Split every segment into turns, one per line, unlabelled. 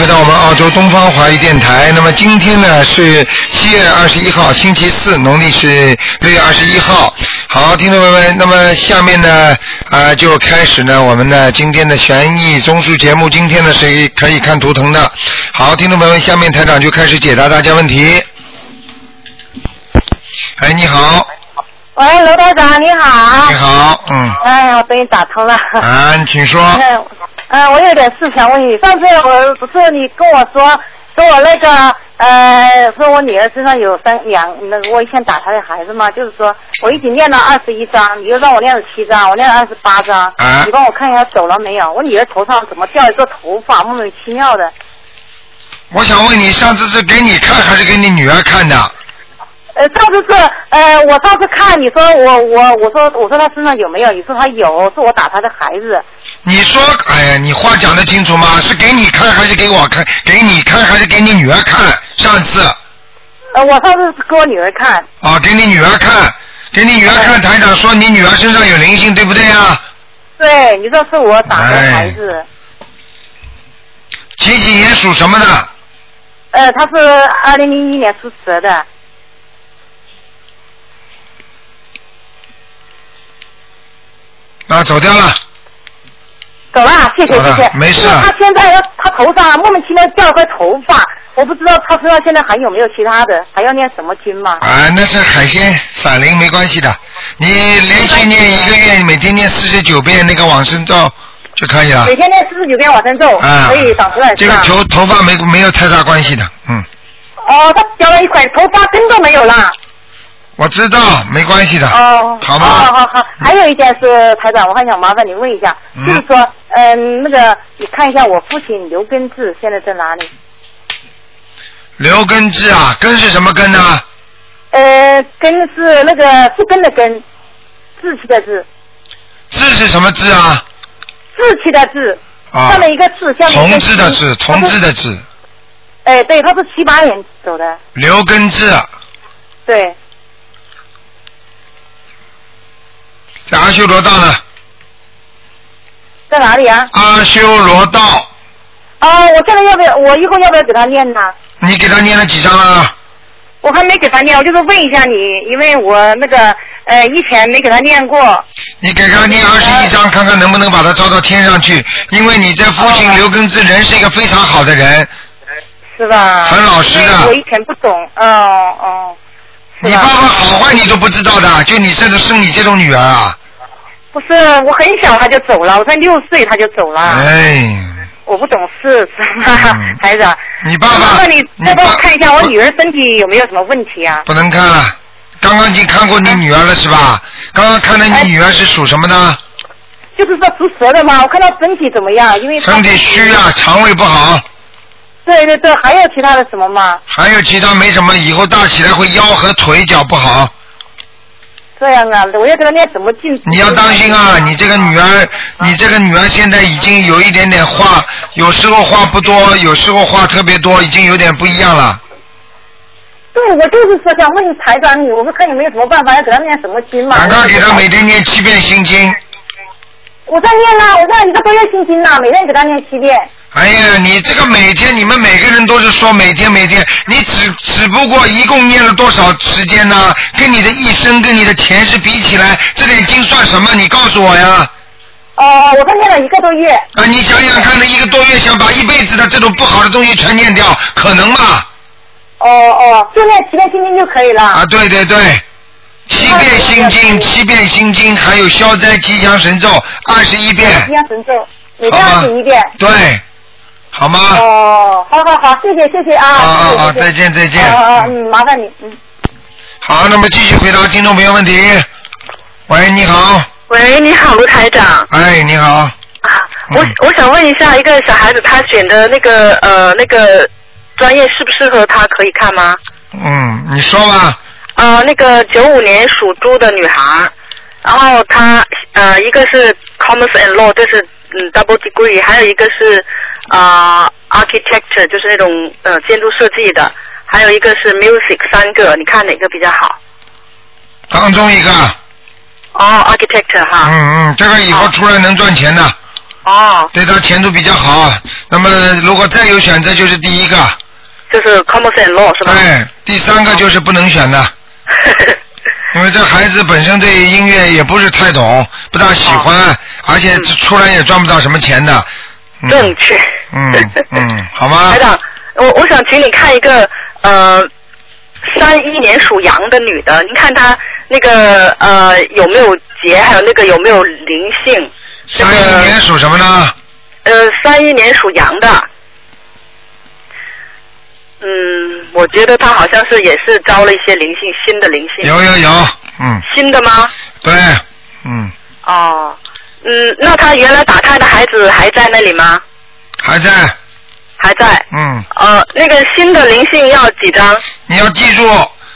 回到我们澳洲东方华语电台。那么今天呢是七月二十一号，星期四，农历是六月二十一号。好，听众朋友们，那么下面呢啊、就开始呢我们的今天的悬疑综述节目。今天呢是可以看图腾的。好，听众朋友们，下面台长就开始解答大家问题。哎，你好，
喂，罗台长，你好。
你。好，嗯，
哎呀，我终于打通了。
啊，你请说。
嗯，嗯，我有点事想问你。上次我不是你跟我说，说我那个呃，说我女儿身上有三两，那个我以前打她的孩子嘛，就是说我已经念了二十一章，你又让我念了七章，我念了二十八章。
啊
你帮我看一下走了没有？我女儿头上怎么掉一个头发，莫名其妙的。
我想问你，上次是给你看还是给你女儿看的？
呃，上次是呃，我上次看你说我我我说我说他身上有没有？你说他有，是我打他的孩子。
你说，哎呀，你话讲得清楚吗？是给你看还是给我看？给你看还是给你女儿看？上次
呃，我上次是给我女儿看。
啊，给你女儿看，给你女儿看，台长说你女儿身上有灵性，对不对呀？
对，你说是我打的孩子，
几几年属什么的？
呃，他是二零零一年出蛇的，
啊，走掉了。
走了，谢谢谢谢。
没事
他现在他头上莫名其妙掉块头发，我不知道他身上现在还有没有其他的，还要念什么经吗？
啊，那是海鲜散灵，没关系的。你连续念一个月，每天念四十九遍那个往生咒就可以了
每。天念四十九遍往生咒，
啊，
可以长出来
这个？头头发没没有太大关系的，嗯，
哦，他掉了一块头发，根都没有啦。
我知道，没关系的。
哦，
好吗？
好好好，还有一件事，台长，我还想麻烦你问一下，
嗯
就是说，嗯，那个你看一下我父亲刘根志现在在哪里？
刘根志啊，根是什么根呢？
呃，根是那个树根的根，志气的志，
志是什么志啊？
志气的志，
啊
上，面一个志，下面一
同志的志，同志。的志，
哎，对，他是七八年走的，
刘根志
对，
在阿修罗道呢。
在哪里啊？
阿修罗道，
哦，我现在要不要？我以后要不要给他念呢？
你给他念了几张了？
我还没给他念，我就是问一下你，因为我那个呃以前没给他念过。
你给他念二十一章，看看能不能把他招到天上去。因为你这父亲
哦
刘根之人是一个非常好的人，
是吧？
很老实的
我以前不懂，哦哦。
你爸爸好坏你都不知道的，就你这种生你这种女儿啊，
不是，我很小他就走了，我才六岁他就走了，
哎，
我不懂事，是吧
嗯，
孩子？
你爸爸
那你
你
再帮我看一下我女儿身体有没有什么问题啊？
不能看了。刚刚已经看过你女儿了是吧？刚刚看的你女儿是属什么的？
就是说属蛇的嘛，我看她身体怎么样？因为
身体虚啊，肠胃不好，
对对对，还有其他的什么吗？
还有其他没什么，以后大起来会腰和腿脚不好。
这样啊，我要给他念什么经？
你要当心啊！你这个女儿，你这个女儿现在已经有一点点话，有时候话不多，有时候话特别多，已经有点不一样了。
对，我就是说想问台长你，我们看有没有什么办法要给她念什么经嘛？
赶快给她每天念七遍心经。
我在念啦，我在一个多月心经啦，每天给她念七遍。
哎呀，你这个每天，你们每个人都是说每天每天，你只只不过一共念了多少时间呢？跟你的一生跟你的前世比起来，这点经算什么？你告诉我呀！
哦，我刚念了一个多月。
啊，你想想看，那一个多月想把一辈子的这种不好的东西全念掉，可能吗？
哦哦，就念七遍心经就可以了。
啊，对对对，七遍心经，七遍心经，还有消灾吉祥神咒二十一遍，
吉祥神咒，每天
好吗
二十一遍。
对，好吗？
哦，好好好，谢谢谢谢啊。
好好
谢谢
好，
谢谢
再见再见。
啊啊，
嗯
嗯，麻烦你，嗯。
好，那么继续回答听众朋友问题。喂，你好，
喂，你好，卢台长。
哎，你好，
啊，我
嗯
我想问一下，一个小孩子他选的那个呃那个专业适不适合他，可以看吗？
嗯，你说吧，
呃，那个九五年属猪的女孩，然后她呃一个是 Commerce and Law，这是嗯 double degree，还有一个是啊、呃 Architecture，就是那种呃建筑设计的，还有一个是 Music，三个，你看哪个比较好？
当中一个，
哦，Architecture 哈。
嗯嗯，这个以后出来能赚钱的，
哦，
对他前途比较好。那么如果再有选择，就是第一个，
就是 common sense law 是吧？
对，第三个就是不能选的，因为这孩子本身对音乐也不是太懂，不大喜欢，而且出来也赚不到什么钱的。嗯
正确。
嗯嗯，好吗
台？长，我我想请你看一个呃，三一年属羊的女的，您看她那个呃有没有结，还有那个有没有灵性？
三一年属什么呢？
呃，三一年属羊的。嗯，我觉得她好像是也是招了一些灵性，新的灵性。
有有有，嗯，
新的吗？
对，嗯，
哦，嗯，那他原来打胎的孩子还在那里吗？
还在，
还在。
嗯，
呃，那个新的灵性要几张？
你要记住，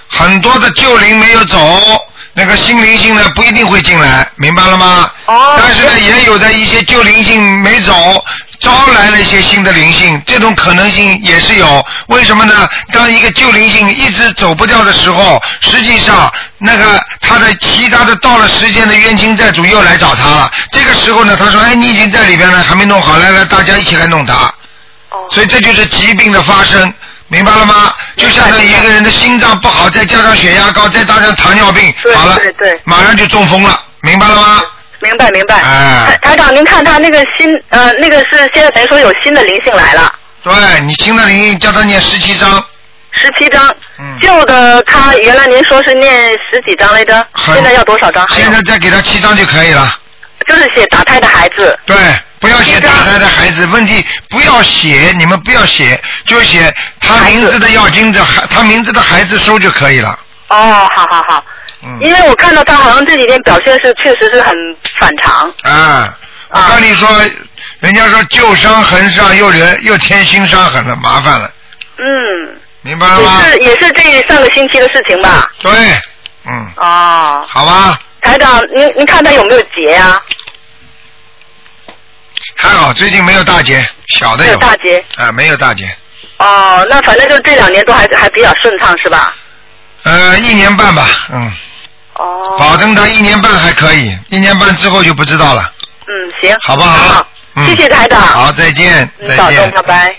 很多的旧灵没有走，那个新灵性呢不一定会进来，明白了吗？
哦
但是呢，也有的一些旧灵性没走，招来了一些新的灵性，这种可能性也是有。为什么呢？当一个旧灵性一直走不掉的时候，实际上那个他的其他的到了时间的冤亲债主又来找他了。这个时候呢，他说：“哎，你已经在里边了，还没弄好，来来，大家一起来弄他。”
哦。
所以这就是疾病的发生，明白了吗？就相当于一个人的心脏不好，再加上血压高，再加上糖尿病，
对
好了
对对，
马上就中风了，明白了吗？
明白明白。
哎
台台长，您看他那个新呃那个是现在等于说有新的灵性来了，
对你新的灵性叫他念十七章，
十七章。
嗯
旧的他原来您说是念十几章来着，
很
现在要多少张？
现在再给他七章就可以了。
就是写打胎的孩子。
对，不要写打胎的孩子，问题不要写，你们不要写，就写他名字的要经者，孩他名字的孩子收就可以了。
哦，好好好。
嗯。
因为我看到他好像这几天表现是确实是很反常。
啊，我跟你说，人家说旧伤痕上又人又添新伤痕了，麻烦了，
嗯，
明白了吗
也？是也是这上个星期的事情吧？
对，嗯，
哦，
好吧，
台长，您您看他有没有结呀、
还好最近没有大劫，小的
没有
有，
大结。
啊，没有大劫，
哦，那反正就这两年都还还比较顺畅是吧？
呃，一年半吧，嗯，
哦。
保证他一年半还可以，一年半之后就不知道了，
嗯，行。
好不好
好，
嗯
谢谢台长。
好，再见，再见
拜。拜。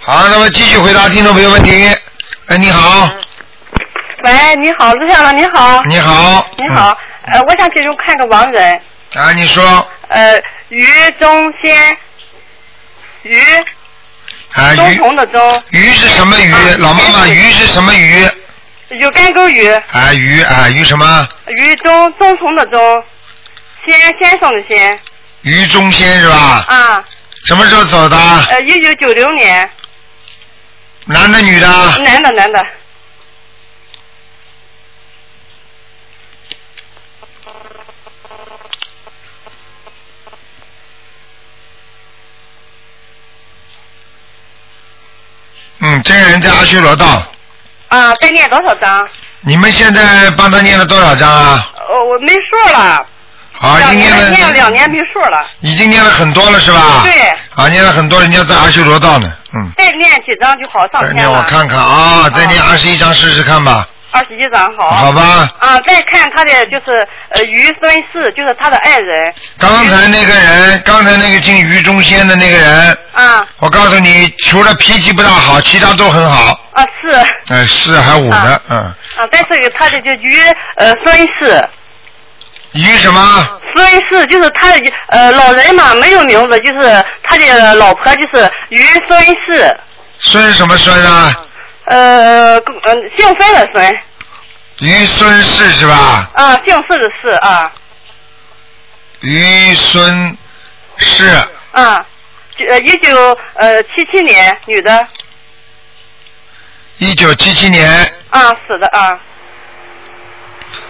好，那么继续回答听众朋友问题。哎，你好，
喂，你好，陆校长，你好。
你好，
你好，呃，我想请求看个亡人，
嗯，啊，你说，
呃，于中仙，于
啊，
忠
鱼
从的忠，
鱼是什么鱼
啊？
老妈妈，
鱼
鱼是什么鱼？
有干沟鱼，
啊，鱼啊，鱼什么？
鱼中中从的中，先先生的先，
于中先是吧？
啊，
什么时候走的？
呃，一九九六年，
男的女的？
男的男的，
嗯，这个人在阿修罗道。
啊，再念多少章？
你们现在帮他念了多少章啊？
哦，我没数了，
啊，已经念了，
念了两年没数了，
已经念了很多了是吧？
对。
啊，念了很多，人家在阿修罗道呢，嗯。
再念几张就好上
再
天了，
念我看看啊，再念二十一张试试看吧，
二十一张好。
好吧？
啊，再看他的就是呃于孙氏，就是他的爱人
刚才那个人，刚才那个姓于中先的那个人，
啊
我告诉你，除了脾气不大好，其他都很好。
啊是
呃，是还五呢，嗯。
啊，再说一个他的就于呃孙氏，
于什么？
孙氏就是他的呃老人嘛没有名字，就是他的老婆就是于孙氏，
孙什么孙啊？
呃呃姓孙的孙。
于孙氏是吧？
啊姓氏的氏啊。
于孙氏，
啊，呃一九呃七七年女的。
一九七七年，
啊死的啊。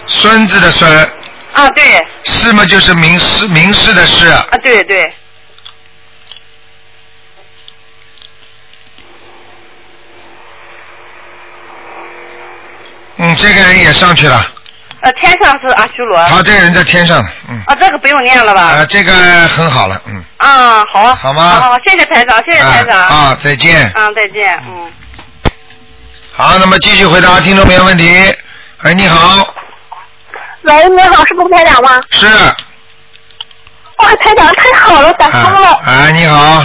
孙子的孙，
啊对。
氏嘛就是名氏名氏的氏，
啊对对
嗯，这个人也上去了，
呃天上是阿修罗
他这个人在天上呢，嗯，
啊这个不用念了吧？
啊，这个很好了，嗯，
啊，好，
好吗
好，好谢谢台长，谢谢台长。
啊啊，再见。
嗯，再见，嗯。
好，那么继续回答听众朋友问题。哎，你好，
喂，你好，是卢台长吗？
是，
哇，台长太好了，打通了。
啊，啊，你好，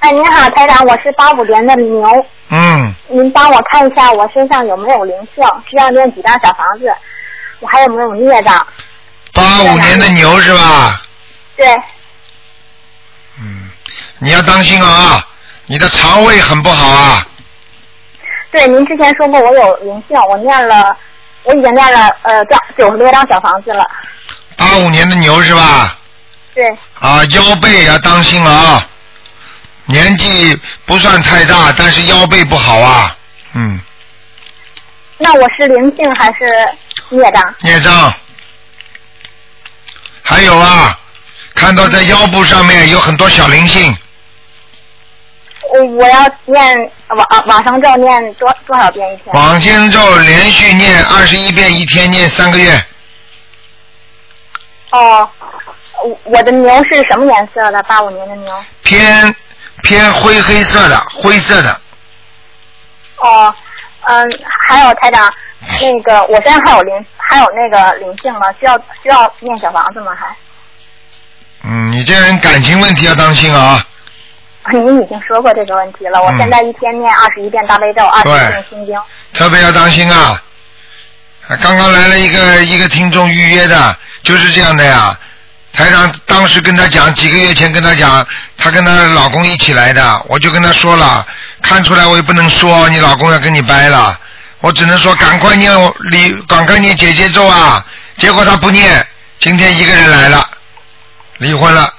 哎，你好，台长，我是八五年的牛，
嗯，
您帮我看一下我身上有没有灵性，需要念几张小房子，我还有没有孽障？
八五年的牛是吧？
对，
嗯，你要当心啊，你的肠胃很不好啊。
对，您之前说过我有灵性，我念了，我已经念了呃张九十多张小房子了。
八五年的牛是吧？
对，
啊，腰背要当心了啊，年纪不算太大，但是腰背不好啊，嗯，
那我是灵性还是孽障？
孽障。还有啊，看到在腰部上面有很多小灵性，
我我要念往往生咒念多多少遍一天？
往生咒连续念二十一遍，一天念三个月，
哦，我我的牛是什么颜色的？八五年的牛。
偏偏灰黑色的，灰色的，
哦，嗯，还有台长，那个我现在还有灵，还有那个灵性吗？需要需要念小房子吗？还？
嗯，你这人感情问题要当心啊，
您已经说过这个问题了。我
嗯
现在一天念二十一遍大悲咒，二十一遍心经。
特别要当心啊！啊刚刚来了一个一个听众预约的，就是这样的呀。台长当时跟他讲，几个月前跟他讲，她跟她老公一起来的，我就跟他说了，看出来我也不能说你老公要跟你掰了，我只能说赶快念离，赶快念姐姐咒啊。结果他不念，今天一个人来了，离婚了。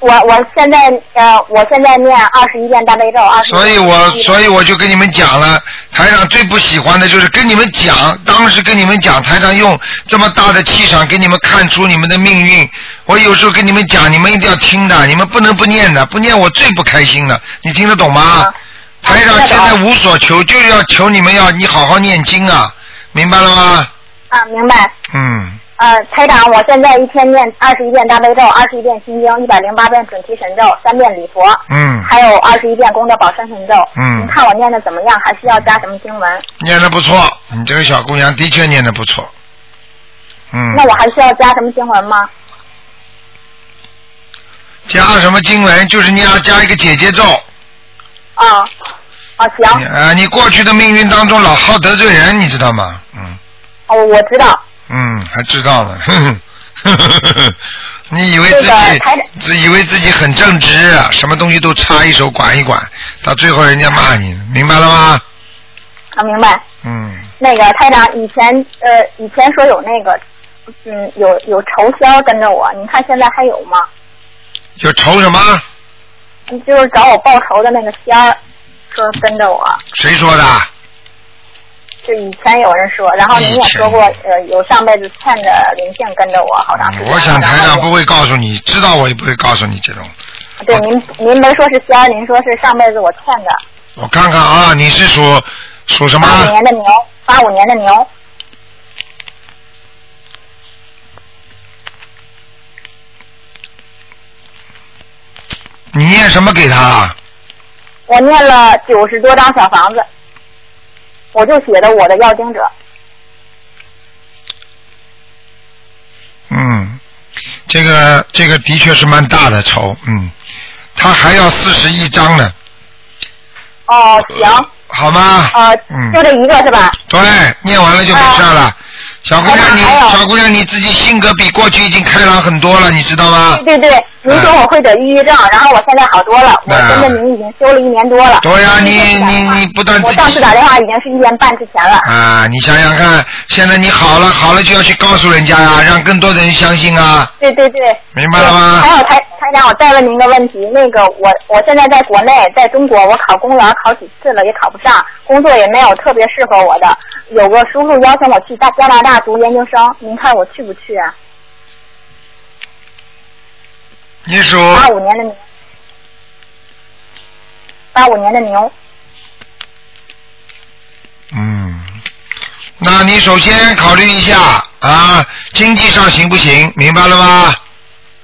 我我现在呃，我现在念二十一遍大悲咒，二十。
所以我所以我就跟你们讲了，台长最不喜欢的就是跟你们讲，当时跟你们讲，台长用这么大的气场给你们看出你们的命运。我有时候跟你们讲，你们一定要听的，你们不能不念的，不念我最不开心了。你听得懂吗？
啊
台长现在无所求，就是要求你们要你好好念经啊，明白了吗？
啊，明白。
嗯，
呃，台长，我现在一天念二十一遍大悲咒，二十一遍心经，一百零八遍准提神咒，三遍礼佛，
嗯，
还有二十一遍功德宝山神咒。
嗯
您看我念的怎么样？还需要加什么经文？
念的不错，你这个小姑娘的确念的不错。嗯，
那我还需要加什么经文吗？
加什么经文？就是你要加一个姐姐咒。
啊，啊行，
你啊，你过去的命运当中老好得罪人，你知道吗？嗯
哦我知道。
嗯，还知道呢。哼哼呵呵呵你以为自己自以为自己很正直，啊什么东西都插一手管一管，到最后人家骂你，明白了吗？
啊，明白。
嗯，
那个台长以前呃以前说有那个嗯有有仇仙跟着我，你看现在还有吗？
有仇什么？
就是找我报仇的那个仙儿，说跟着我。
谁说的？
就以前有人说，然后您也说过，呃，有上辈子欠的灵性跟着我好长时间。
我想台长不会告诉你，知道我也不会告诉你这种。
对，您您没说是仙，您说是上辈子我欠的。
我看看啊，你是属属什么？
八五年的牛，八五年的牛，
你念什么给他？
我念了九十多张小房子，我就写的我的要经者。
嗯，这个这个的确是蛮大的仇，嗯，他还要四十一章呢，
哦，行，
好吗？
呃，
嗯
就这一个是吧？
对，念完了就没事了。小姑娘你，小姑娘你自己性格比过去已经开朗很多了，你知道吗？
对对对，您说我会得抑郁症，然后我现在好多了，我跟着您已经修了一年多了。
对呀、你你你不但
我上次打电话已经是一年半之前了。
啊，你想想看，现在你好了，好了就要去告诉人家呀、让更多的人相信啊，
对对对。
明白了吗？
还有台台长，我再问您一个问题，那个我我现在在国内，在中国，我考公务员考几次了，也考不上，工作也没有特别适合我的。有个叔叔邀请我去大加拿大读研究生，您看我去不去啊？
你属
八五年的牛，八五年的牛，
嗯，那你首先考虑一下啊，经济上行不行？明白了吗？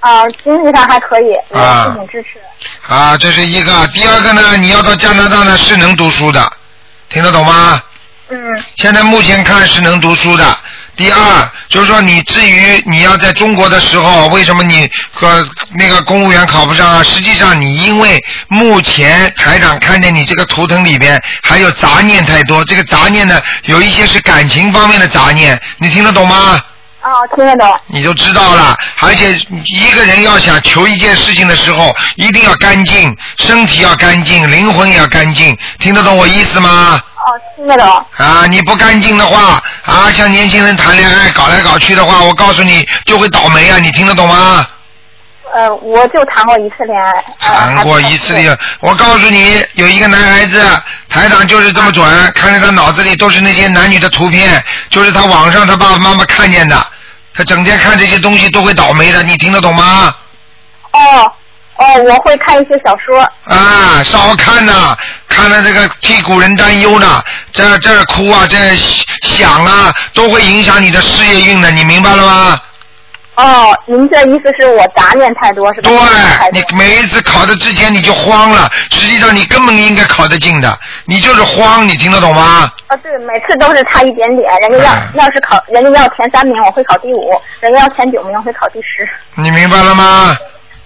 啊、经济上还可以，父母支持。
啊，这是一个。第二个呢，你要到加拿大呢是能读书的，听得懂吗？
嗯
现在目前看是能读书的，第二，就是说你至于你要在中国的时候，为什么你和那个公务员考不上啊？实际上你因为目前台长看见你这个图腾里边还有杂念太多，这个杂念呢有一些是感情方面的杂念，你听得懂吗？
哦，听得懂。
你就知道了。而且一个人要想求一件事情的时候，一定要干净，身体要干净，灵魂也要干净，听得懂我意思吗？
哦，听得懂。
啊，你不干净的话，啊，像年轻人谈恋爱搞来搞去的话，我告诉你就会倒霉啊！你听得懂吗？
呃，我就谈过一次恋爱。呃
谈过一次恋爱，我告诉你，有一个男孩子，台长就是这么准，看着他脑子里都是那些男女的图片，就是他网上他爸爸妈妈看见的，他整天看这些东西都会倒霉的，你听得懂吗？
哦哦，我会看一些小说。
啊，少看呐、看了这个替古人担忧呢，这这哭啊，这想啊，都会影响你的事业运的，你明白了吗？
哦，您这意思是我杂念太多是吧？
对你每一次考的之前你就慌了，实际上你根本应该考得进的，你就是慌，你听得懂吗？
啊，对，每次都是差一点点。人家要、
嗯
要是考，人家要前三名，我会考第五；人家要前九名，我会考第十。
你明白了吗？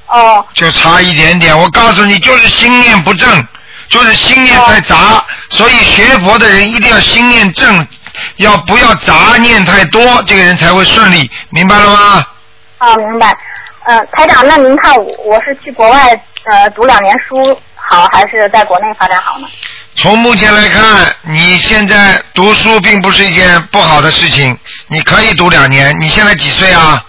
哦
就差一点点，我告诉你，就是心念不正，就是心念太杂，所以学佛的人一定要心念正，要不要杂念太多，这个人才会顺利，明白了吗？
啊，明白。呃，台长，那您看我我是去国外呃读两年书好，还是在国内发展好呢？
从目前来看，你现在读书并不是一件不好的事情，你可以读两年。你现在几岁啊？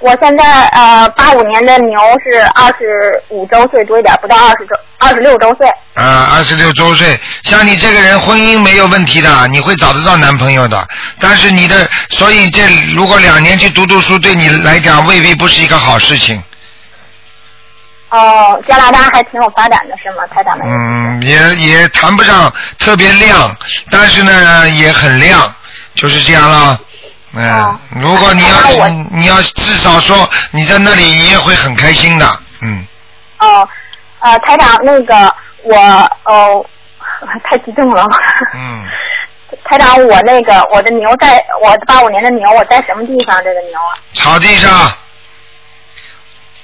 我现在呃八五年的牛是二十五周岁多一点，不到二十周，二十六周岁。
啊，二十六周岁，像你这个人婚姻没有问题的，你会找得到男朋友的。但是你的，所以这如果两年去读读书，对你来讲未必不是一个好事情。
哦，加拿大还挺有发展的是吗？台长的
嗯，也也谈不上特别亮，但是呢也很亮，就是这样了。嗯，
哦
如果你要你你要至少说你在那里，你也会很开心的。嗯，
哦，呃，台长，那个我哦，太激动了。
嗯。
台长，我那个我的牛在，我八五年的牛，我在什么地方？这个牛啊？
草地上，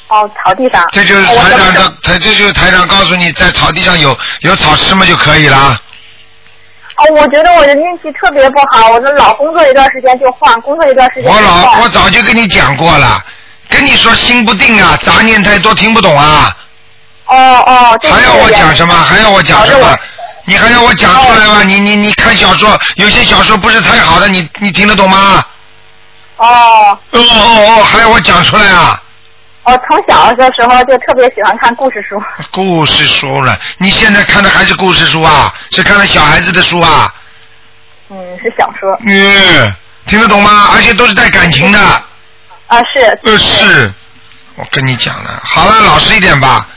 哦，草地上。
这就是台长的，台这就是台长告诉你，在草地上有有草吃嘛就可以了。
哦，我觉得我的运气特别不好，我的老工作一段时间就换，工作一段时间就
我老。我早就跟你讲过了，跟你说心不定啊，杂念太多，听不懂啊。
哦哦，
还要我讲什么？还要我讲什么？你还要我讲出来吗？你你你看小说，有些小说不是太好的，你你听得懂吗？
哦，
哦哦哦，还要我讲出来啊？
我从小的时候就特别喜欢看故事书。
故事书了，你现在看的还是故事书啊？是看的小孩子的书啊？
嗯，是小说。
嗯，听得懂吗？而且都是带感情的。
啊，是。
呃，是，我跟你讲了，好了，老实一点吧。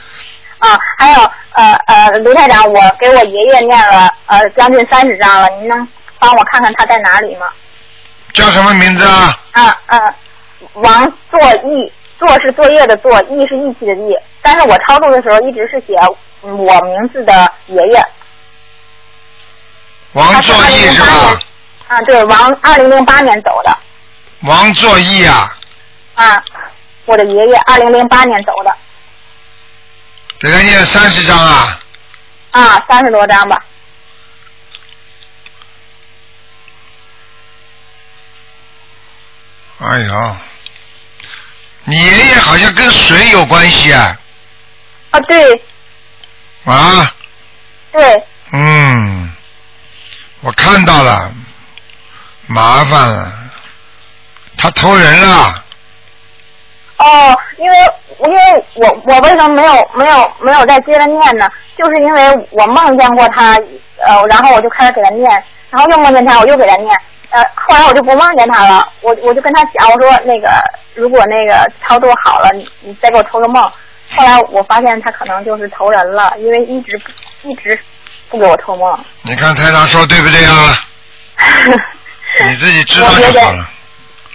啊，还有呃呃，卢台长，我给我爷爷念了呃将近三十章了，您能帮我看看他在哪里吗？
叫什么名字啊？
啊啊，王作义，作是作业的作，义是义气的义。但是我超度的时候一直是写嗯我名字的爷爷。
王作义是吧？
啊，对，王二零零八年走的
王作义啊，
啊，我的爷爷二零零八年走的
给他念三十张啊。
啊，三十多张吧。
哎呀，你爷爷好像跟水有关系啊？
啊，对
啊，
对，
嗯，我看到了，麻烦了，他偷人了。
哦，因为因为我我为什么没有没有没有再接着念呢？就是因为我梦见过他，呃，然后我就开始给他念，然后又梦见他，我又给他念，呃，后来我就不梦见他了，我我就跟他讲，我说那个如果那个超度好了，你你再给我托个梦。后来我发现他可能就是投人了，因为一直一直不给我托梦。
你看台长说对不对啊？你自己知道就好了，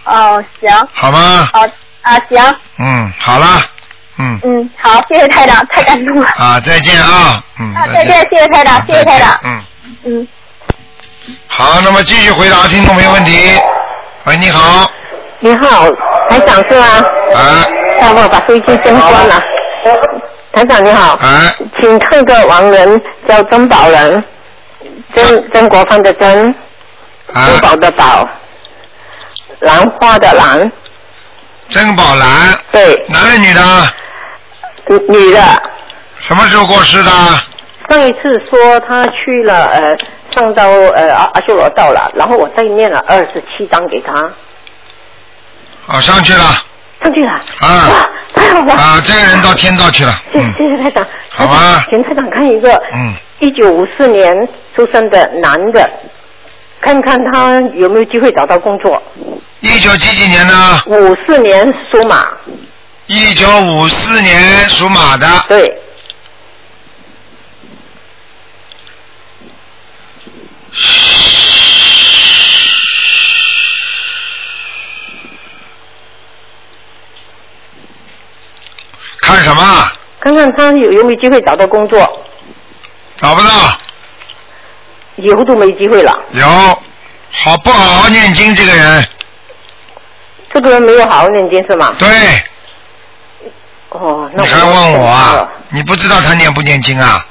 哦，行，
好吗？
好啊，行，
嗯，好了，嗯，
嗯，好，谢谢台长，太感动了。
啊，再见啊，嗯，
啊，再见，谢谢台长，谢谢台长。
嗯，
嗯。
好，那么继续回答听众朋友问题。喂，你好，
你好，台长是吗？
啊
要不我把收音机先关了。台长你好，
啊，
请看个亡人叫曾宝仁，曾曾国藩的曾，
啊
珠宝的宝，兰花的兰，
曾宝兰，
对，
男的女的？
女女的。
什么时候过世的？
上一次说他去了呃上到呃阿阿修罗道了，然后我再念了二十七章给他，
哦，上去了。
上去了。
啊
哇，太好了。
啊，这个人到天道去了。
谢
嗯，
谢谢台长。
好啊
请台长看一个，
嗯，
一九五四年出生的男的，看看他有没有机会找到工作。
一九几几年呢？
五四年属马，
一九五四年属马的。
对，
看什么？
看看他有有没有机会找到工作，
找不到。
以后都没机会了。
有，好不好好念经这个人？
这个人没有好好念经是吗？
对，
哦，那
你还问我啊？你不知道他念不念经啊？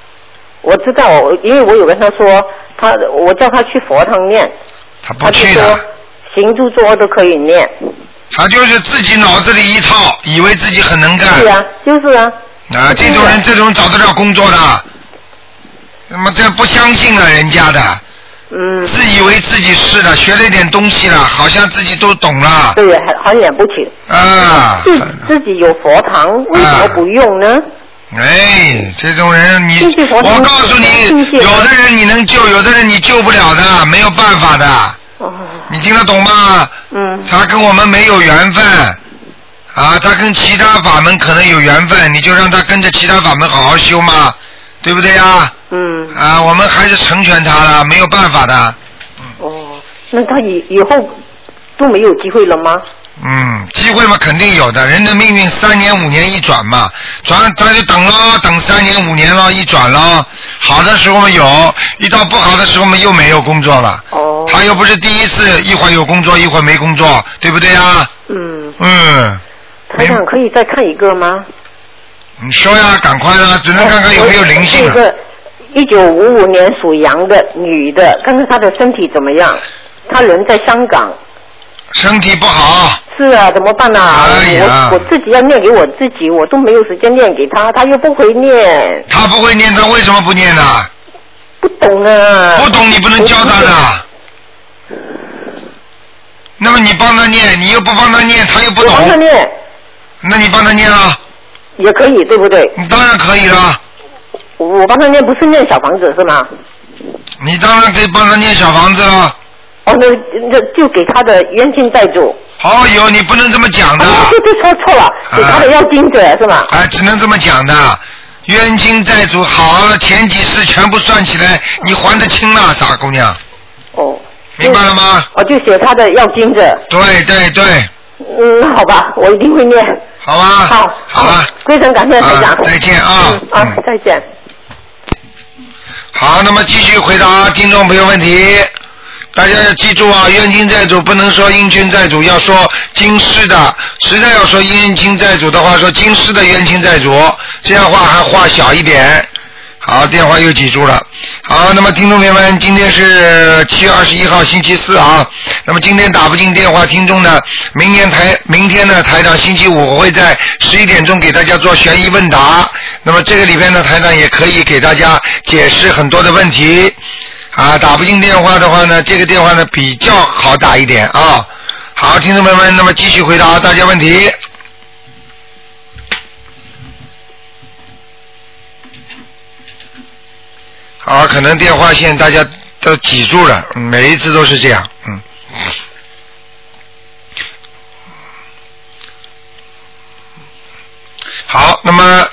我知道，因为我有跟他说，他我叫他去佛堂念，
他不去的，
行住坐都可以念。
他就是自己脑子里一套，以为自己很能干。
是啊，就是啊。
啊，这种人，这种找得了工作的，那么这不相信啊人家的，
嗯，
自以为自己是的，学了一点东西了，好像自己都懂了
对，还好了不起。
啊。
自自己有佛堂，为什么不用呢？
哎，这种人你，我告诉你，有的人你能救，有的人你救不了的，没有办法的，
哦，
你听得懂吗？
嗯，
他跟我们没有缘分，啊，他跟其他法门可能有缘分，你就让他跟着其他法门好好修嘛，对不对呀？
嗯，
啊，我们还是成全他了，没有办法的。
哦，那他以以后都没有机会了吗？
嗯，机会嘛肯定有的，人的命运三年五年一转嘛，转他就等咯，等三年五年咯，一转咯。好的时候嘛有，遇到不好的时候嘛又没有工作了。
哦，
他又不是第一次，一会儿有工作，一会儿没工作，对不对呀？
嗯，
嗯，
台长可以再看一个吗？
你说呀，赶快啊，只能看看有没有灵性啊。
一个一九五五年属羊的女的，看看她的身体怎么样。她人在香港。
身体不好，
是啊，怎么办啊？
哎呀
我我自己要念给我自己，我都没有时间念给他，他又不会念，
他不会念，他为什么不念呢？
不懂啊。
不懂你不能教他的。那么你帮他念，你又不帮他念，他又不
懂帮她
懂，
念
那你帮他念啊？
也可以，对不对？
你当然可以了，
我我帮他念不是念小房子是吗？
你当然可以帮他念小房子了。
哦，那那就给他的冤亲债主。
哦哟，你不能这么讲的，
哦，对对，说错了，给他的要经者是吗？
哎，只能这么讲的。冤亲债主，好了，前几世全部算起来，你还得清了，傻姑娘，
哦。
明白了吗？
我就写他的要经者。
对对对，
嗯，好吧，我一定会念。
好吧。
好，
好了，
非常感谢台长
啊。再见啊
嗯啊
嗯，
再见。
好，那么继续回答听众朋友问题。大家要记住啊，冤亲债主不能说阴亲债主，要说今世的。实在要说冤亲债主的话，说今世的冤亲债主，这样话还话小一点。好，电话又记住了。好，那么听众朋友们，今天是七月二十一号星期四啊。那么今天打不进电话，听众呢，明年台明天呢，台长星期五我会在十一点钟给大家做悬疑问答。那么这个里边呢，台长也可以给大家解释很多的问题。啊，打不进电话的话呢，这个电话呢比较好打一点啊。好，听众朋友们，那么继续回答大家问题。好，可能电话线大家都挤住了，每一次都是这样，嗯。好，那么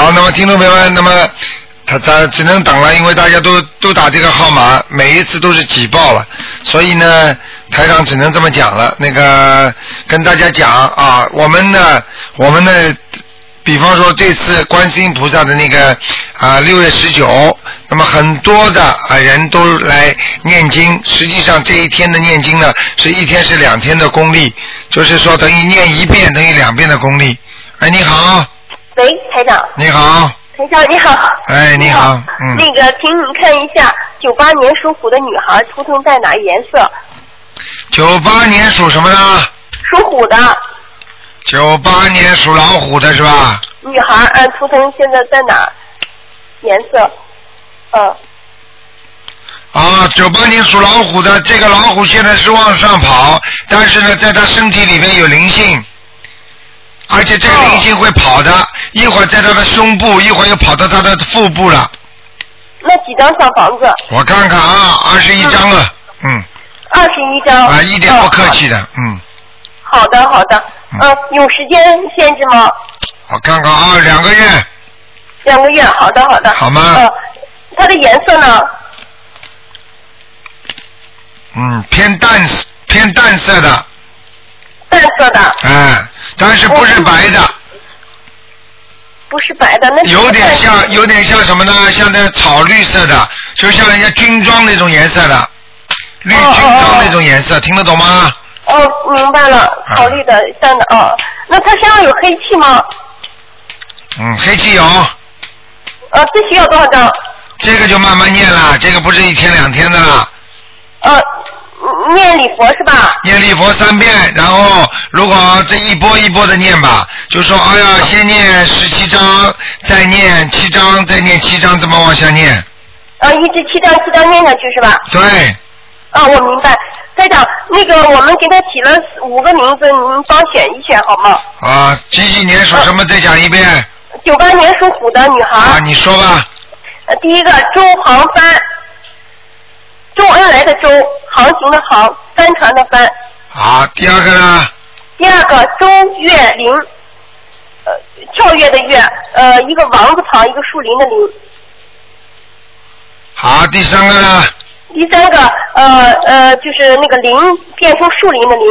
好，那么听众朋友们，那么他他只能等了，因为大家都都打这个号码，每一次都是挤爆了，所以呢，台长只能这么讲了。那个跟大家讲啊，我们呢，我们呢，比方说这次观世音菩萨的那个啊六月十九，那么很多的啊人都来念经，实际上这一天的念经呢，是一天是两天的功力，就是说等于念一遍等于两遍的功力。哎，你好，
喂，台长，
你好，
台长你好。
哎，你好，嗯，
那个，请你看一下九八年属虎的女孩图腾在哪颜色？
九八年属什么的？
属虎的
九八年属老虎的是吧？
女孩，呃，图腾现在在哪？颜色？嗯，
啊，九八年属老虎的，这个老虎现在是往上跑，但是呢，在它身体里面有灵性，而且这个灵性会跑的，一会儿在他的胸部，一会儿又跑到他的腹部了。
那几张小房子？
我看看啊，二十一张了，嗯，
二十一张。
啊，一点不客气的，嗯，
好的，好的。嗯，有时间限制吗？
我看看啊，两个月，
两个月，好的，好的。
好吗
呃，它的颜色呢？
嗯，偏淡偏淡色的，
淡色的，
哎，但是不是白的，
不是白的，那
有点像，有点像什么呢？像那草绿色的，就像人家军装那种颜色的，绿军装那种颜色，听得懂吗？
哦，明白了，草绿的像的哦。那它身上有黑气吗？
嗯，黑气有，
呃，这需要多少张？
这个就慢慢念了，这个不是一天两天的了。
呃，念礼佛是吧？
念礼佛三遍，然后如果这一波一波的念吧，就说哎呀，先念十七章，再念七章，再念七章，这么往下念。
呃，一直七章七章念下去是吧？
对，
啊，我明白。台长，那个我们给他起了五个名字，您帮选一选好吗？
啊，几几年属什么？再讲一遍。
九八年属虎的女孩，
啊，你说吧。
呃第一个周航帆，周恩来的周，航行的航，帆船的帆。
好，第二个呢？
第二个周月林，呃，跳跃的跃，呃，一个王字旁，一个树林的林。
好，第三个呢？
第三个，呃呃，就是那个林变成树林的林。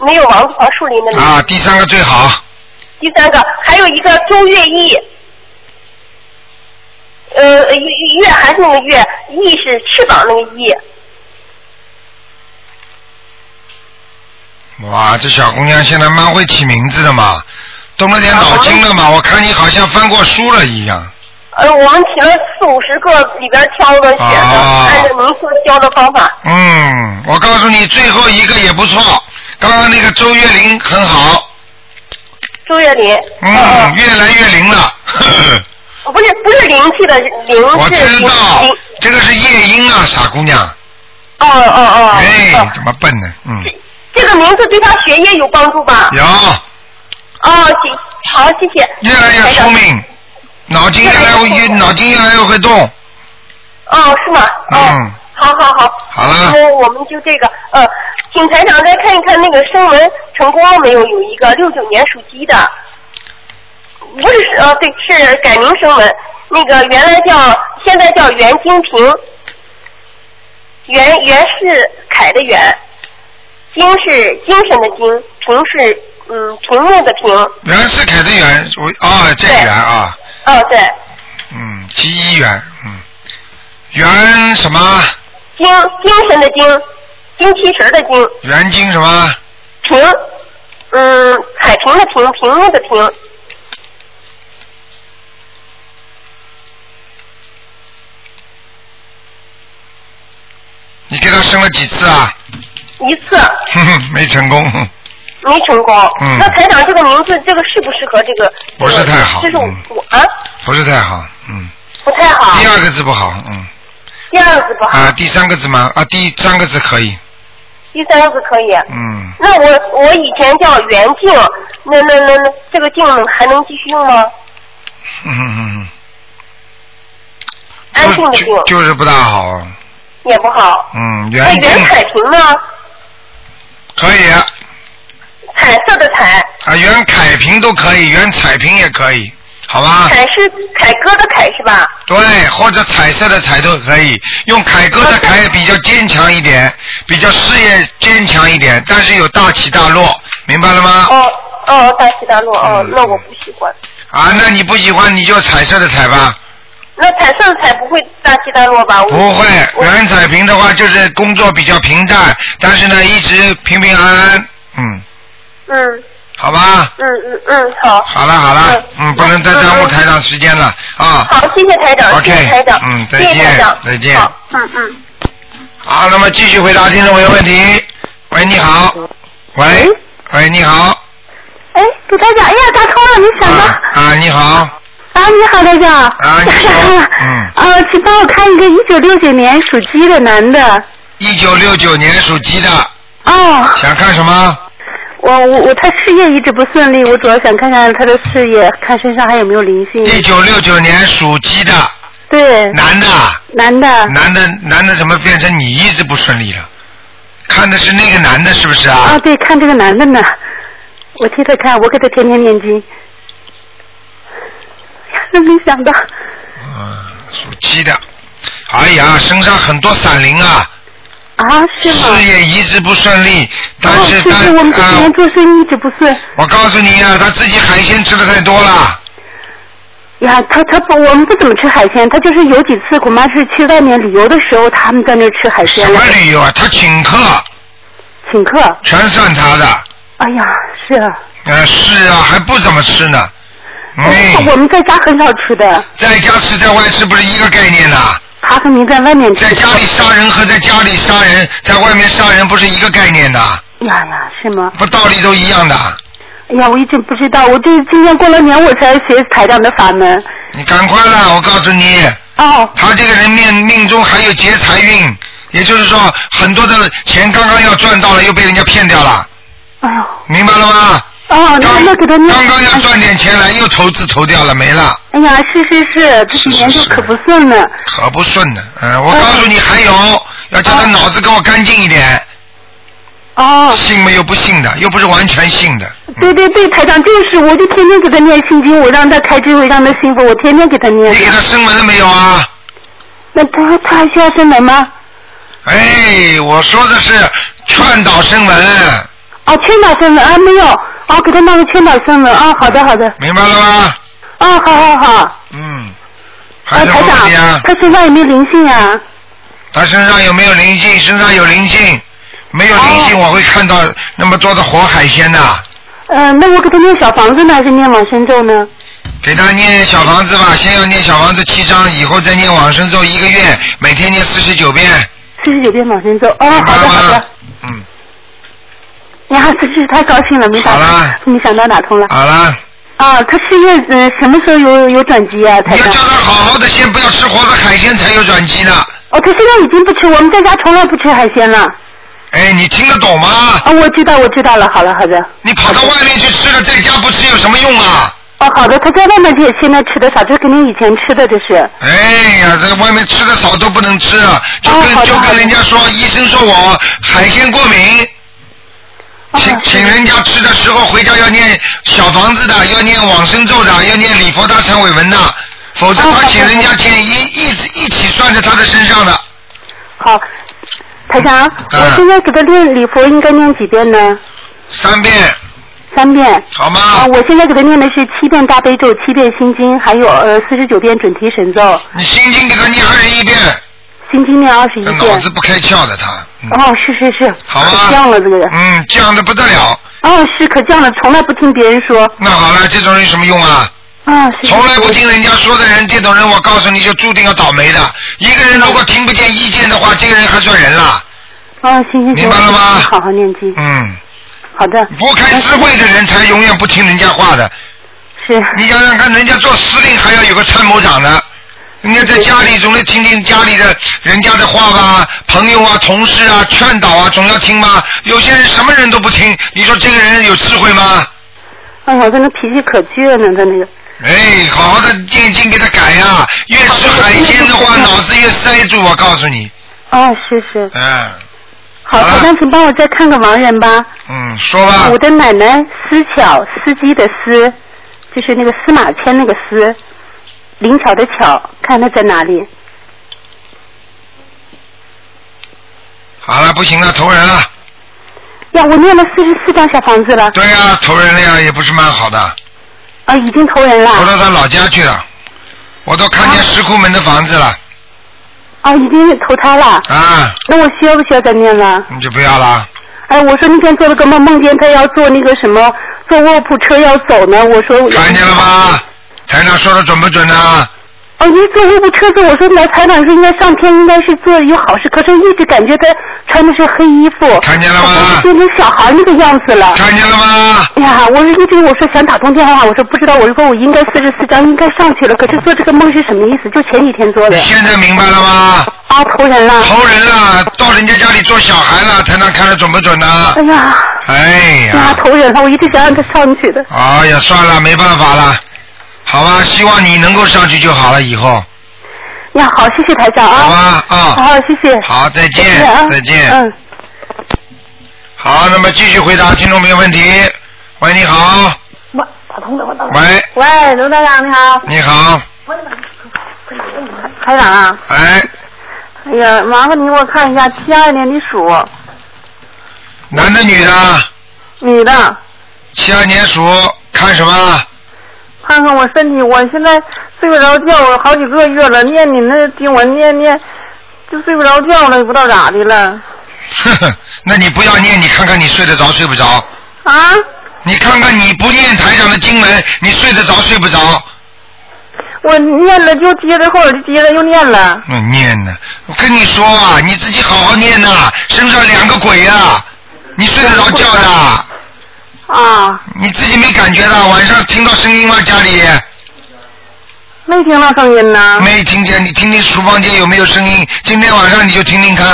没有王字旁树林的林。
啊，第三个最好。
第三个还有一个周月意，呃，月月还是那个月，翼是翅膀那个翼。
哇，这小姑娘现在蛮会起名字的嘛，动了点脑筋了嘛。我看你好像翻过书了一样。
呃，我们起了四五十个里边挑的写的，
啊
按照您说教的方法。
嗯，我告诉你，最后一个也不错。刚刚那个周月玲很好，
周月林。
嗯，越来越灵了。
不是不是灵气的灵
我知道
灵。，
这个是夜莺啊，傻姑娘。
哦哦哦。
哎
哦，
怎么笨呢？嗯，
这个名字对他学业有帮助吧？
有，
哦，行，好，谢谢。
越来越聪明，脑筋越来越脑筋越来越会动。
哦，是吗？哦。
嗯，
好好好。
好了
那我们就这个，呃，请台长再看一看那个声纹成功了没有？有一个六九年属鸡的，不是呃，对，是改名声纹，那个原来叫，现在叫袁金平，袁袁是凯的袁，金是精神的金，平是嗯屏幕的屏，
袁世凯的袁，我啊，这个袁啊，
哦对，
嗯，吉一袁，嗯，袁什么？
精精神的精，精气神的精，
袁金什么？
平，嗯，海平的平，屏幕的平。
你给他生了几次啊？
一次
哼哼，没成功。
没成功。
嗯
那台长这个名字，这个适不适合这个？
不是太好
这是我
嗯
我啊，
不是太好，嗯。
不太好。
第二个字不好，嗯。
第二个字不好，
啊，第三个字吗？啊，第三个字可以，
第三个字可以。
嗯。
那我我以前叫袁静，那那那那这个静还能继续用吗？
嗯嗯嗯
安静
嗯。
的静
就就是不大好，
也不好。
嗯，
那
袁静
袁彩屏呢？
可以
彩色的彩，
啊，袁凯屏都可以，袁彩屏也可以，好吧？
凯是凯歌的凯是吧？
对，或者彩色的彩都可以，用凯歌的凯比较坚强一点，比较事业坚强一点，但是有大起大落，明白了吗？
哦哦，大起大落哦，
嗯
那我不喜欢。
啊，那你不喜欢你就彩色的彩吧，
那彩色的彩不会大起大落吧？
不会。
我
原彩屏的话就是工作比较平淡，但是呢一直平平安安，嗯，
嗯
好吧。
嗯嗯嗯，好。
好了好了，嗯，不能再耽误台长时间了啊。
好，谢谢台长
OK，
谢谢台长，
嗯再
谢谢台
见
长，
再见
好，嗯嗯。
好，那么继续回答听众朋友问题。喂，你好。喂，喂，你好。
哎，给台长，哎呀，打通了，没想到。
啊啊，你好。
啊，你好，台长。
啊，你好，嗯，
啊，请帮我看一个一九六九年属鸡的男的。
一九六九年属鸡的，
哦，
想看什么？
我我我，他事业一直不顺利，我主要想看看他的事业，看身上还有没有灵性。
一九六九年属鸡的，
对。
男的，
男的。
男的，男的怎么变成你一直不顺利了？看的是那个男的，是不是啊？
啊，对，看这个男的呢，我替他看，我给他天天念经。真 没想到，
嗯，属鸡的。哎呀，身上很多闪灵啊！
啊，是吗？
事业一直不顺利，但
哦，
是但
是是，我们这几
啊
年，做生意一直不顺。
我告诉你呀、他自己海鲜吃的太多了。
呀，他他不，我们不怎么吃海鲜，他就是有几次恐怕是去外面旅游的时候，他们在那儿吃海鲜
什么。旅游啊？他请客，
请客。
全算他的。
哎呀，是啊，
呃，是啊，还不怎么吃呢。哎，
我们在家很少吃的，
在家吃在外吃不是一个概念呐。
他和您在外面。
在家里杀人和在家里杀人，在外面杀人不是一个概念的，
呀呀，是吗？
不道理都一样的。
哎呀，我一直不知道，我这今年过了年我才学台长的法门。
你赶快啦！我告诉你，
哦，
他这个人命命中还有劫财运，也就是说很多的钱刚刚要赚到了，又被人家骗掉了，
哎呦，
明白了吗？
哦，那那给他念。
刚刚要赚点钱来，又投资投掉了，没了，
哎呀，是是是，这几年就可不顺了。
可不顺呢。嗯，我告诉你，还有要叫他脑子给我干净一点。
哦。
信没有不信的，又不是完全信的。
对对对，台长就是，我就天天给他念心经，我让他开智慧，让他幸福，我天天给他念。
你给他升门了没有啊？
那他他还需要升门吗？
哎，我说的是劝导升门，
哦，劝导升门啊，没有，哦，给他弄个千岛升门啊，好的好的。
明白了吗？
哦，好好好。
嗯。
啊，
还有什
台长
么问题啊？，
他身上有没有灵性啊？
他身上有没有灵性？身上有灵性，没有灵
哦
性我会看到那么多的活海鲜的。
呃，那我给他念小房子呢，还是念往生咒呢？
给他念小房子吧，先要念小房子七章，以后再念往生咒一个月，每天念四十九遍。
四十九遍往生咒。哦，好的好的。
嗯。
呀，真是太高兴了，没想到，没想到打通了。
好了，
啊，他事业呃什么时候有有转机啊？台长。
你要叫他好好的，先不要吃活的海鲜才有转机呢。
哦，他现在已经不吃，我们在家从来不吃海鲜了。
哎，你听得懂吗？
啊，我知道，我知道了，好了，好的。
你跑到外面去吃了，在家不吃有什么用啊？
哦，好的，他在外面也现在吃的少，这肯定以前吃的，这是。
哎呀，在外面吃的少都不能吃，啊，就
哦
跟、就跟人家说，医生说我海鲜过敏，
哦
请请人家吃的时候回家要念小房子的，要念往生咒的，要念礼佛大忏悔文的，否
哦
则他请人家钱一一直一起算在他的身上的。
好，台长，我现在给他念礼佛应该念几遍呢？
三遍。
三遍。
好吗？
啊，我现在给他念的是七遍大悲咒，七遍心经，还有呃四十九遍准提神咒。
你心经给他念二十一遍，
心经念二十一
这
遍。
脑子不开窍的他。
哦，是是是，
好啊
可犟了这个人。
嗯，犟的不得了。
哦，是可犟了，从来不听别人说。
那好了，这种人有什么用啊？
啊，
从来不听人家说的人，这种人我告诉你就注定要倒霉的。一个人如果听不见意见的话，这个人还算人啦。
哦，行行行，
明白了吗
好好念经。
嗯。
好的。
不开智慧的人才永远不听人家话的。
是。
你想想看，人家做司令还要有个参谋长呢。人家在家里总得听听家里的人家的话吧，朋友啊、同事啊、劝导啊，总要听吗？有些人什么人都不听，你说这个人有智慧吗？
哎呀，他那脾气可倔呢，他那个。
哎，好好的念经给他改呀、越吃海鲜的话，脑子越塞住。我告诉你，
哦，是是。
嗯
好，台长，请帮我再看个盲人吧。
嗯，说吧
我。的奶奶思巧，司机的司，就是那个司马迁那个司，灵巧的巧，看他在哪里。
好了，不行了，投人了。
呀，我念了四十四张小房子了。
对呀、投人了呀，也不是蛮好的。
啊，已经投人了。
投到他老家去了，我都看见石库门的房子了
啊，已经投他了。
啊，
那我需要不需要再念了？
你就不要了。
哎，我说那天做了个梦，梦见他要坐那个什么，坐卧铺车要走呢。我说
看见了吗？台长说的准不准呢？
哦，一坐卧铺车子，我说来台长说应该上天应该是做有好事，可是一直感觉他穿的是黑衣服，
看见了吗？
变成小孩那个样子了。
看见了吗？
哎呀，我是一直我说想打通电话，我说不知道，我说我应该四十四张应该上去了，可是做这个梦是什么意思？就前几天做的。
你现在明白了吗？
啊，投人了。
投人了，到人家家里做小孩了，台长看的准不准呢？
哎呀，
哎
哎呀，
呀，
投人了，我一直想让他上去的。
哎呀，算了，没办法了，好吧，希望你能够上去就好了，以后。
呀，好，谢谢台长啊。
好吧啊
好，谢谢。
好，再见
谢谢啊，
再见。
嗯。
好，那么继续回答听众朋友问题。喂，你好。
喂，打通了，我打通
喂，
喂，卢台长你好。
你好，
台长啊，
哎，
哎呀，麻烦你给我看一下七二年的鼠，
男的女的？
女的，
七二年鼠，看什么？
看看我身体，我现在睡不着觉，我好几个月了，念你那经文念念，就睡不着觉了，也不知道咋的了。
呵呵，那你不要念，你看看你睡得着睡不着？
啊？
你看看你不念台上的经文，你睡得着睡不着？
我念了就接着，后来就接着又念了。
我念呢？我跟你说啊，你自己好好念呐、身上两个鬼啊，你睡得着觉的？
啊，
你自己没感觉的？晚上听到声音吗？家里
没听到声音呢。
没听见？你听听厨房间有没有声音？今天晚上你就听听看，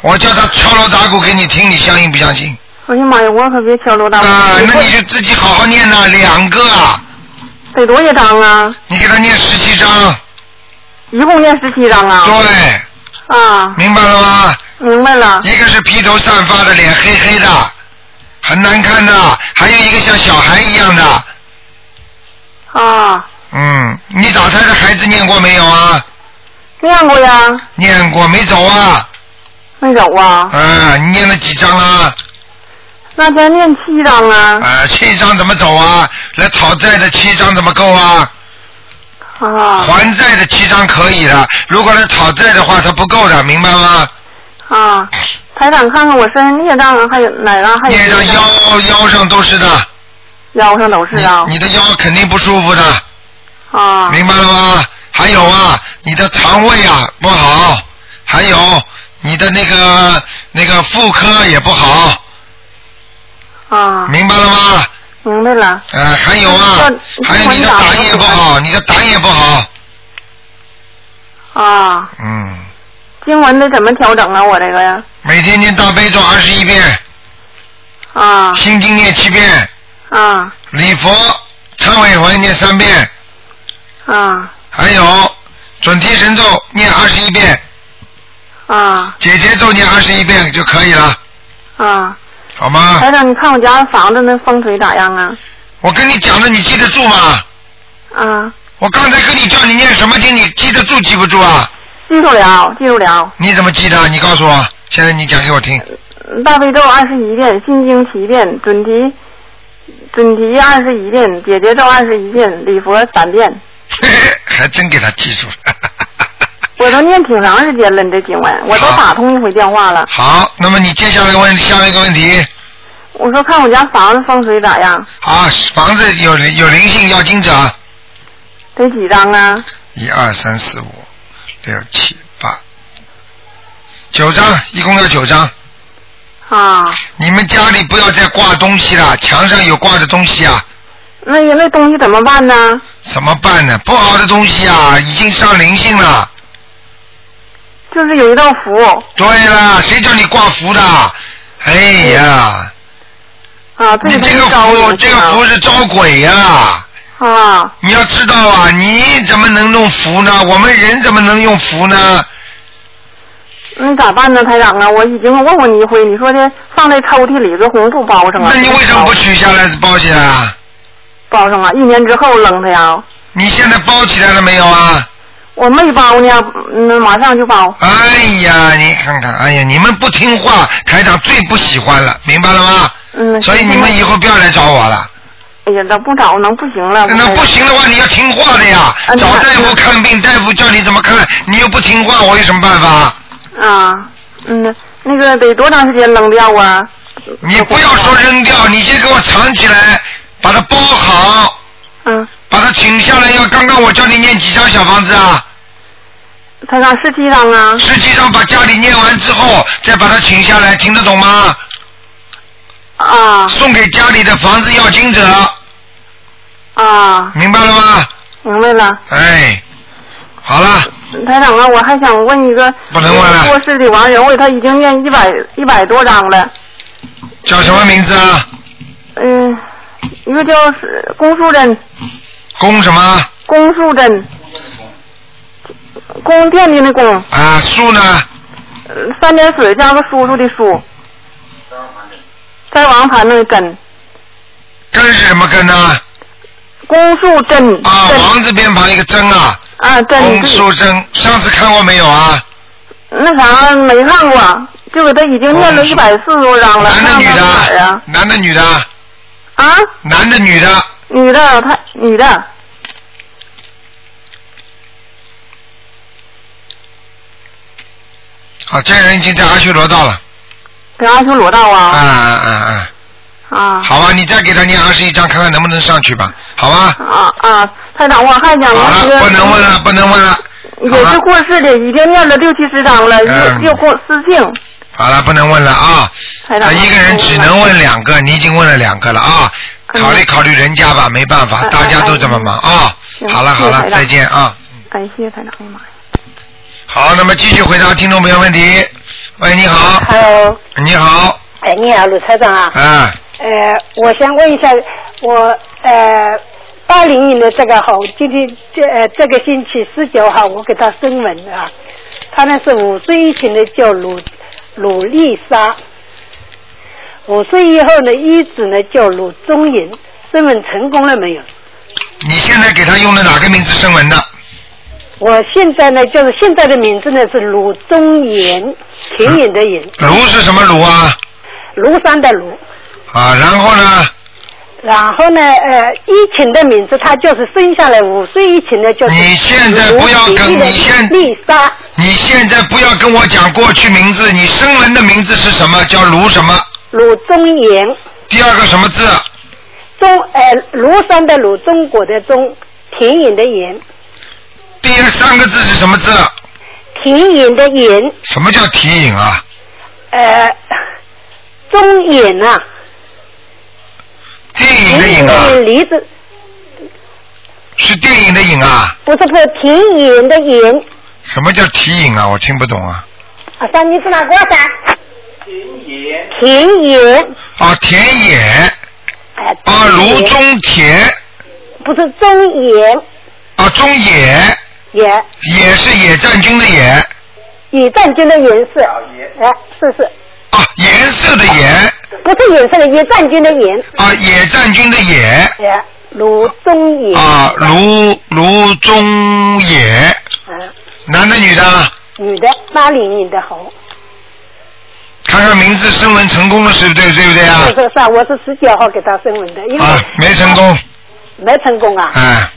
我叫他敲锣打鼓给你听，你相信不相信？
哎呀妈呀，我可别敲锣打鼓。
啊，那你就自己好好念呐、两个啊，
得多少张啊？
你给他念十七章，
一共念十七张啊？
对，
啊，
明白了吗？
明白了。
一个是披头散发的，脸黑黑的，很难看的；还有一个像小孩一样的。
啊，
嗯，你打胎的孩子念过没有啊？
念过呀，
念过没走啊？
没走啊。
啊，你念了几张啊？
那咱念七张啊。
啊，七张怎么走啊？来讨债的七张怎么够啊？
啊
还债的七张可以的，如果来讨债的话，它不够的，明白吗？
啊，台长看看我身上孽障还有哪个还有
念上腰腰上都是的，
腰上都是啊。
你的腰肯定不舒服的，
啊。
明白了吗？还有啊，你的肠胃啊不好，还有你的那个那个妇科也不好，
啊。
明白了吗？
明白了。
呃，还有啊，还有你的胆也不好，你的胆也不好，
啊，
嗯，
经文得怎么调整啊？我这个呀。
每天念大悲咒二十一遍，
啊
心经念七遍，
啊
礼佛忏悔文念三遍，
啊
还有准提神咒念二十一遍，
啊
姐姐咒念二十一遍就可以了，
啊！
好吗？
台长，你看我家房子那风水咋样啊？
我跟你讲的，你记得住吗？
啊，
我刚才跟你叫你念什么经，你记得住记不住啊？
记住了，记住了。
你怎么记的？你告诉我，现在你讲给我听。
大悲咒二十一遍，心经七遍，准提准提二十一遍，姐姐咒二十一遍，礼佛三遍。
还真给他记住了。
我都念挺长时间了，你这经文，我都打通一回电话了。
好，那么你接下来问下面一个问题
我说看我家房子风水咋样？
啊，房子有有灵性要经者，
得几张啊？
一二三四五六七八九张，一共要九张。
啊，
你们家里不要再挂东西了，墙上有挂的东西啊，
那个那东西怎么办呢？
怎么办呢？不好的东西啊，已经上灵性了。
就是有一道符
对了，谁叫你挂符的？哎呀，
啊，这
你这个符，这个符是招鬼呀、
啊
你要知道啊，你怎么能弄福呢？我们人怎么能用福呢？
那咋办呢，台长啊？我已经问过你一回，你说的放在抽屉里，个红布包上啊。
那你为什么不取下来包起来啊？
包上啊，一年之后扔它呀。
你现在包起来了没有啊？
我没包呢，嗯，马上就包。
哎呀，你看看，哎呀，你们不听话，台长最不喜欢了，明白了吗？
嗯。
所以你们以后不要来找我了。
哎呀，那不找能不行了。
那不行的话，你要听话的呀。
嗯
找大夫看病，大夫叫你怎么看，你又不听话，我有什么办法？
啊，嗯，那个得多长时间扔掉啊？
你不要说扔掉，你先给我藏起来，把它包好。
嗯。
把它请下来，要刚刚我叫你念几张小房子啊？
他让十七张啊。
十七张把家里念完之后，再把它请下来，听得懂吗？
啊。
送给家里的房子要经者，
啊，
明白了吗？
明白了。
哎，好了，
台长啊，我还想问一个，
不能问了
过世的亡人，为他已经念一百一百多张了。
叫什么名字啊？
嗯，一个叫是龚树珍，
龚什么？
龚树珍，宫殿的那宫，
啊，树呢？
呃三点水加个叔叔的叔，在王盘那个根，
根是什么根呢？
公树珍。
啊，王字边旁一个真啊。
啊，真。
龚树珍，上次看过没有啊？
那啥没看过，就给他已经念了一百四十多章了。
男的女的
啊？？
男的女的？
啊？
男的女的？
女的，他女的。
好，这人已经在阿修罗道了。
在阿修罗道
啊
啊。
啊啊啊！
啊。
好吧，你再给他念二十一章，看看能不能上去吧，好吧？
啊啊，台长，我还想问一个。
不能问了，不能问了。
也是过世的，已经念了六七十章了，
嗯
又又过私信。
好了，不能问了啊！
台长
他一个人只能问两个，你已经问了两个了啊！
嗯
考虑考虑人家吧，没办法，大家都这么忙啊！
行
好了好了，
谢谢台长
再见啊！
感，谢谢台长，哎呀妈呀！
好，那么继续回答听众朋友问题。喂，你好
，Hello，
你好，
哎，你好，鲁台长啊。
啊，
呃，我想问一下，我呃八零年的这个猴，今天这呃这个星期十九号我给他升文啊，他呢是五岁以前的叫鲁鲁丽莎，五岁以后呢一直呢叫鲁中银，升文成功了没有？
你现在给他用的哪个名字声纹的？
我现在呢就是现在的名字呢是鲁中言，田野的野，
庐是什么庐啊？
庐山的庐。
啊，然后呢？
然后呢，呃，以前的名字他就是生下来五岁以前的就是。
你现在不要跟你现
丽莎，
你现在不要跟我讲过去名字，你生人的名字是什么？叫卢什么？
鲁中言，
第二个什么字？
中呃庐山的庐，中国的中，田野的野，
第三个字是什么字？
田野的野，
什么叫提引啊？
呃，中眼啊，
电影的影啊？
梨子
是电影的影啊？
不是不是田野的野，
什么叫提引啊？我听不懂啊。
啊，三你是哪个噻？田野。
田野啊，田野。
哎。
啊，卢中田。
不是中野。
啊，中野。
野。
野是野战军的野。
野战军的颜色。哎，是是。
啊，颜色的颜。
不是颜色的，野战军的野。
啊，野战军的野。
野，卢中野。
啊，卢卢中野。
嗯。
男的女的？
女的，八零年的猴。
看看名字声纹成功了，是不对对不对啊？
是是是啊，我是十九号给他升文的，因为
啊，没成功。
没成功啊。
哎，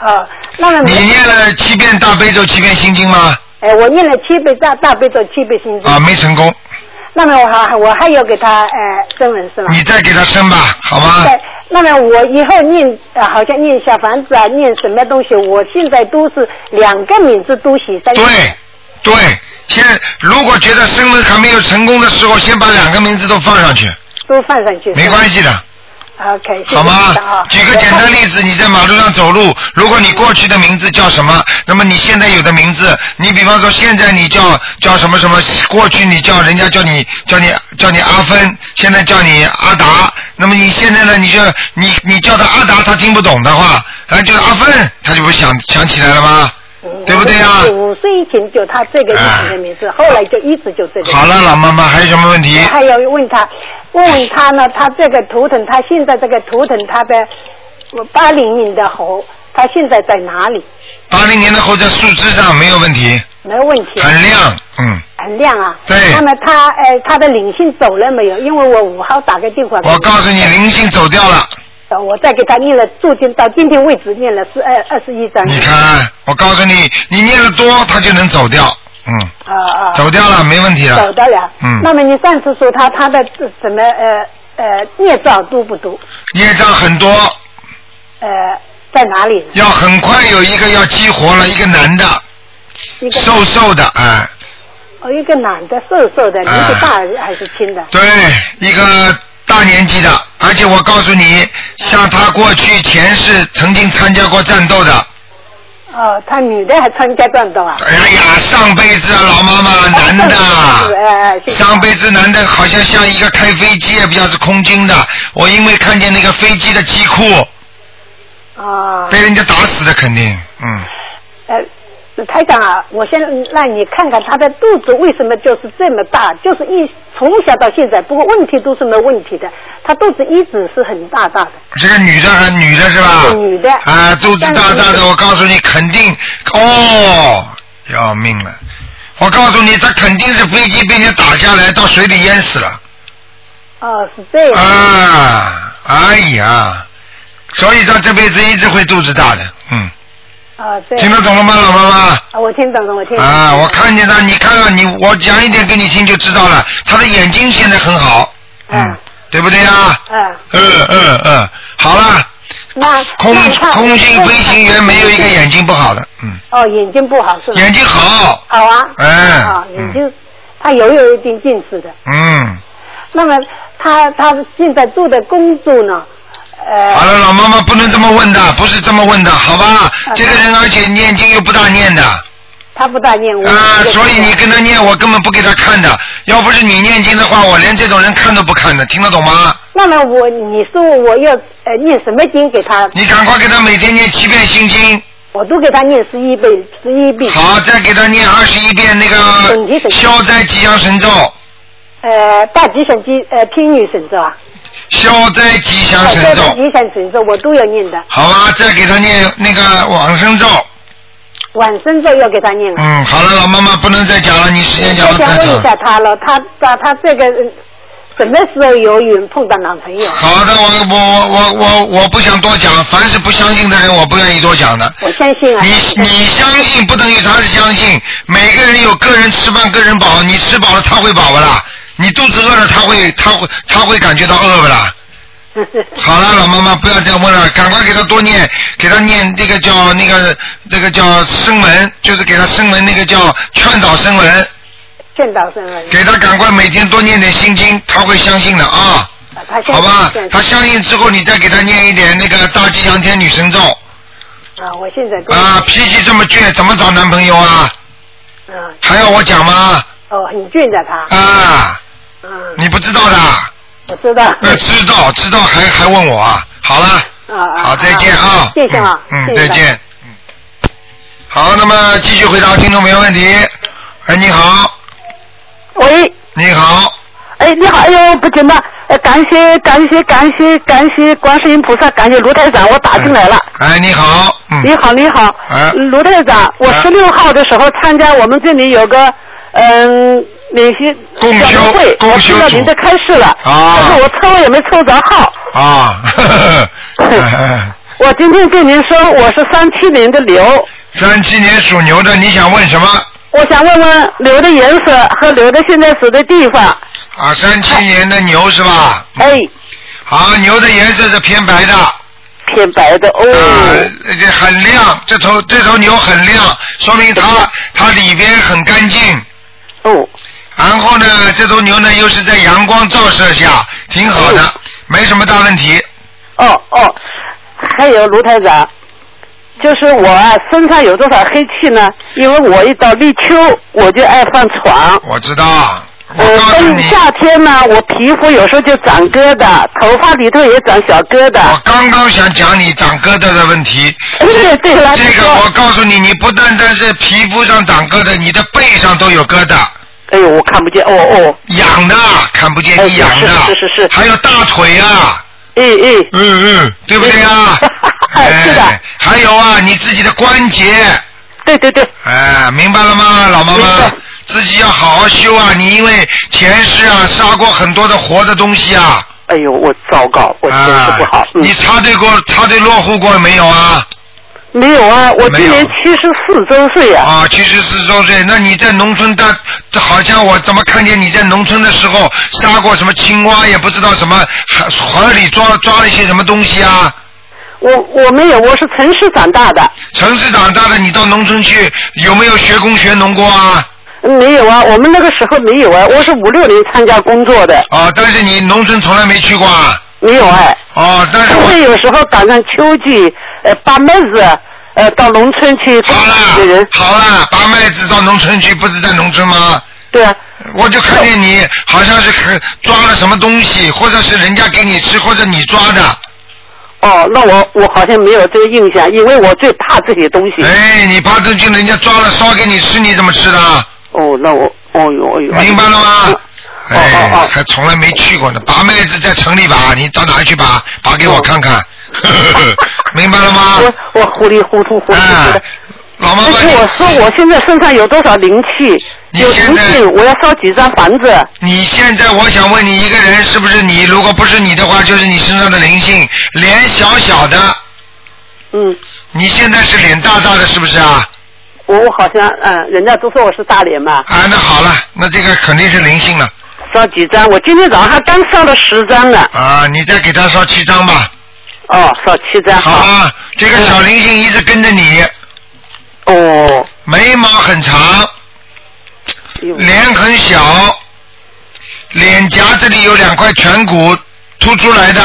哦，那么
你念了七遍大悲咒，七遍心经吗？
哎，我念了七遍大大悲咒，七遍心经。
啊，没成功。
那么我还我还要给他呃升文是吗？
你再给他升吧，好吗？
对，那么我以后念呃，好像念小房子啊，念什么东西，我现在都是两个名字都写在。
对，对，先如果觉得升文还没有成功的时候，先把两个名字都放上去，
都放上去。
没关系的，
OK，
好吗？举个简单例子，你在马路上走路，如果你过去的名字叫什么，那么你现在有的名字，你比方说现在你叫叫什么什么，过去你叫人家叫你叫你叫你阿芬，现在叫你阿达，那么你现在呢，你就你你叫他阿达，他听不懂的话，啊就是阿芬，他就不想想起来了吗？对不对啊？
五岁以前就他这个以前的名字，后来就一直就这个。
好了，老妈妈还有什么问题
我？还要问他，问问他呢，他这个图腾，他现在这个图腾，他的我八零年的猴，他现在在哪里？
八零年的猴在树枝上没有问题，
没有问题。
很亮，嗯。
很亮啊。
对
那么他呃，他的灵性走了没有？因为我五号打个电话。
我告诉你，灵性走掉了。
呃我再给他念了，注定到今天为止念了是二二十一章。
你看，我告诉你，你念的多，他就能走掉，嗯，
啊啊。
走掉了，没问题了。
走得了。
嗯
那么你上次说他他的什么呃呃孽障多不多？
业障很多，
呃，在哪里？
要很快有一个要激活了，一个男的，
一个
瘦瘦的，哎，
哦，一个男的瘦瘦的，年纪大还是轻的？
对，一个大年纪的，而且我告诉你，像他过去前世曾经参加过战斗的，
哦，他女的还参加战斗啊？
哎呀，上辈子啊，老妈妈，男的，上辈子男的好像像一个开飞机，比较是空军的，我因为看见那个飞机的机库
啊。
被人家打死的，肯定，嗯。
呃，台长啊，我先让你看看他的肚子为什么就是这么大，就是一从小到现在，不过问题都是没问题的，他肚子一直是很大大的。
这个女的还女的是吧？
女的
啊，肚子大大的，我告诉你，肯定哦，要命了！我告诉你，他肯定是飞机被人家打下来，到水里淹死了。
哦，是这样。
啊，哎呀，所以他这辈子一直会肚子大的，嗯，
啊，对。
听得懂了吗，老妈妈？
啊，我听懂了，我听懂了。
啊，我看见他，你看看你，我讲一点给你听就知道了。他的眼睛现在很好，嗯，对不对呀？
嗯。
嗯嗯嗯，好了。
那
空空性飞行员没有一个眼睛不好的，嗯，
哦，眼睛不好是吧？
眼睛好，
好啊。
哎
啊，眼睛，他有有一点近视的。
嗯，
那么他他现在做的工作呢？呃。
好了，老妈妈不能这么问的，不是这么问的，好吧？这个人而且念经又不大念的，
他不大念我。
啊，所以你跟他念，我根本不给他看的。要不是你念经的话，我连这种人看都不看的，听得懂吗？
那么我你说我要呃念什么经给他？
你赶快给他每天念七遍心经，
我都给他念十一遍，十一遍。
好，再给他念二十一遍那个消灾吉祥神咒，
呃，大吉祥吉呃天女神咒啊。
消灾吉祥神咒
消灾，吉祥神咒我都要念的，
好吧？再给他念那个往生咒。
晚生咒要给他念了。
嗯，好了，老妈妈不能再讲了，你时间讲太长
想问一。下他了，他他他这个呃什么时候有缘碰到男朋友？
好的，我我我我我不想多讲，凡是不相信的人，我不愿意多讲的。
我相信啊。
你你相信不等于他是相信，每个人有个人吃饭个人饱，你吃饱了他会饱不啦？你肚子饿了他会他会他会感觉到饿不啦？好了，老妈妈不要再问了，赶快给他多念，给他念那个叫那个这个叫声文，就是给他声文那个叫劝导声文，
劝导生文。
给他赶快每天多念点心经，他会相信的啊。好吧，他相信之后，你再给他念一点那个大吉祥天女神咒
啊，我现在
啊，脾气这么倔，怎么找男朋友啊？
嗯
还要我讲吗？
哦，很倔的他。
啊，
嗯，
你不知道的？
我知道。
呃，知道知道还还问我啊？好了，
啊啊。
好，再见啊。
谢谢啊。
嗯，再见。嗯。好，那么继续回答听众朋友问题。哎，你好，
喂，
你好，
哎，你好，哎呦，不行了，哎，感谢感谢感谢感谢观世音菩萨，感谢卢台长，我打进来了。
哎，你好，嗯，
你好，你好，
哎
卢台长，我十六号的时候参加我们这里有个嗯联系交流会，我听到您的开示了，
啊
但是我抽也没抽着号。
啊，
我今天跟您说，我是三七年的牛，
三七年属牛的，你想问什么？
我想问问牛的颜色和牛的现在死的地方。
啊，三七年的牛是吧？
哎。
好，牛的颜色是偏白的。
偏白的哦。
啊，这很亮，这头这头牛很亮，说明它它里边很干净。
哦。
然后呢，这头牛呢又是在阳光照射下，挺好的，没什么大问题。
哦哦，还有卢台长，就是我啊身上有多少黑气呢？因为我一到立秋我就爱犯床。
我知道。
呃，到夏天呢，我皮肤有时候就长疙瘩，头发里头也长小疙瘩。
我刚刚想讲你长疙瘩的问题。
对对了，
这个我告诉你，你不单单是皮肤上长疙瘩，你的背上都有疙瘩。
哎呦，我看不见，哦哦。
痒的，看不见
哎
你痒的。
是是是是
还有大腿啊。
哎哎。
嗯嗯，对不对啊？
哎，是的。
还有啊，你自己的关节。
对对对。
哎，明白了吗，老妈妈？自己要好好修啊！你因为前世啊杀过很多的活的东西啊。
哎呦，我糟糕，我真是不好。
你插队过、插队落户过没有啊？
没有啊，我今年七十四周岁啊。
啊，七十四周岁，那你在农村的，好像我怎么看见你在农村的时候杀过什么青蛙，也不知道什么河里抓抓了一些什么东西啊？
我我没有，我是城市长大的。
城市长大的，你到农村去有没有学工学农过啊？
没有啊，我们那个时候没有啊，我是五六年参加工作的。
啊，但是你农村从来没去过啊？
没有哎。
哦，但是
我有时候赶上秋季，呃，把麦子，呃，到农村去。
好了，好了，把麦子到农村去，不是在农村吗？
对啊。
我就看见你好像是抓了什么东西，或者是人家给你吃，或者你抓的。
哦，那我我好像没有这个印象，因为我最怕这些东西。
哎，你怕这就人家抓了烧给你吃，你怎么吃的？
哦，那我，哦呦，哦呦。
明白了吗？
哎，
还从来没去过呢。拔麦子在城里拔，你到哪里去拔？拔给我看看。明白了吗？
我我糊里糊涂糊里糊涂的。
老妈妈，
我说我现在身上有多少灵气？有灵性，我要烧几张房子。
你现在，我想问你，一个人是不是你？如果不是你的话，就是你身上的灵性，脸小小的。
嗯。
你现在是脸大大的，是不是啊？
我我好像嗯，人家都说我是大脸嘛。
啊，那好了，那这个肯定是灵性了。
烧几张？我今天早上还刚烧了十张呢。
啊，你再给他烧七张吧。
哦，烧七张。
好啊，这个小灵性一直跟着你。
哦。
眉毛很长，脸很小，脸颊这里有两块颧骨凸出来的，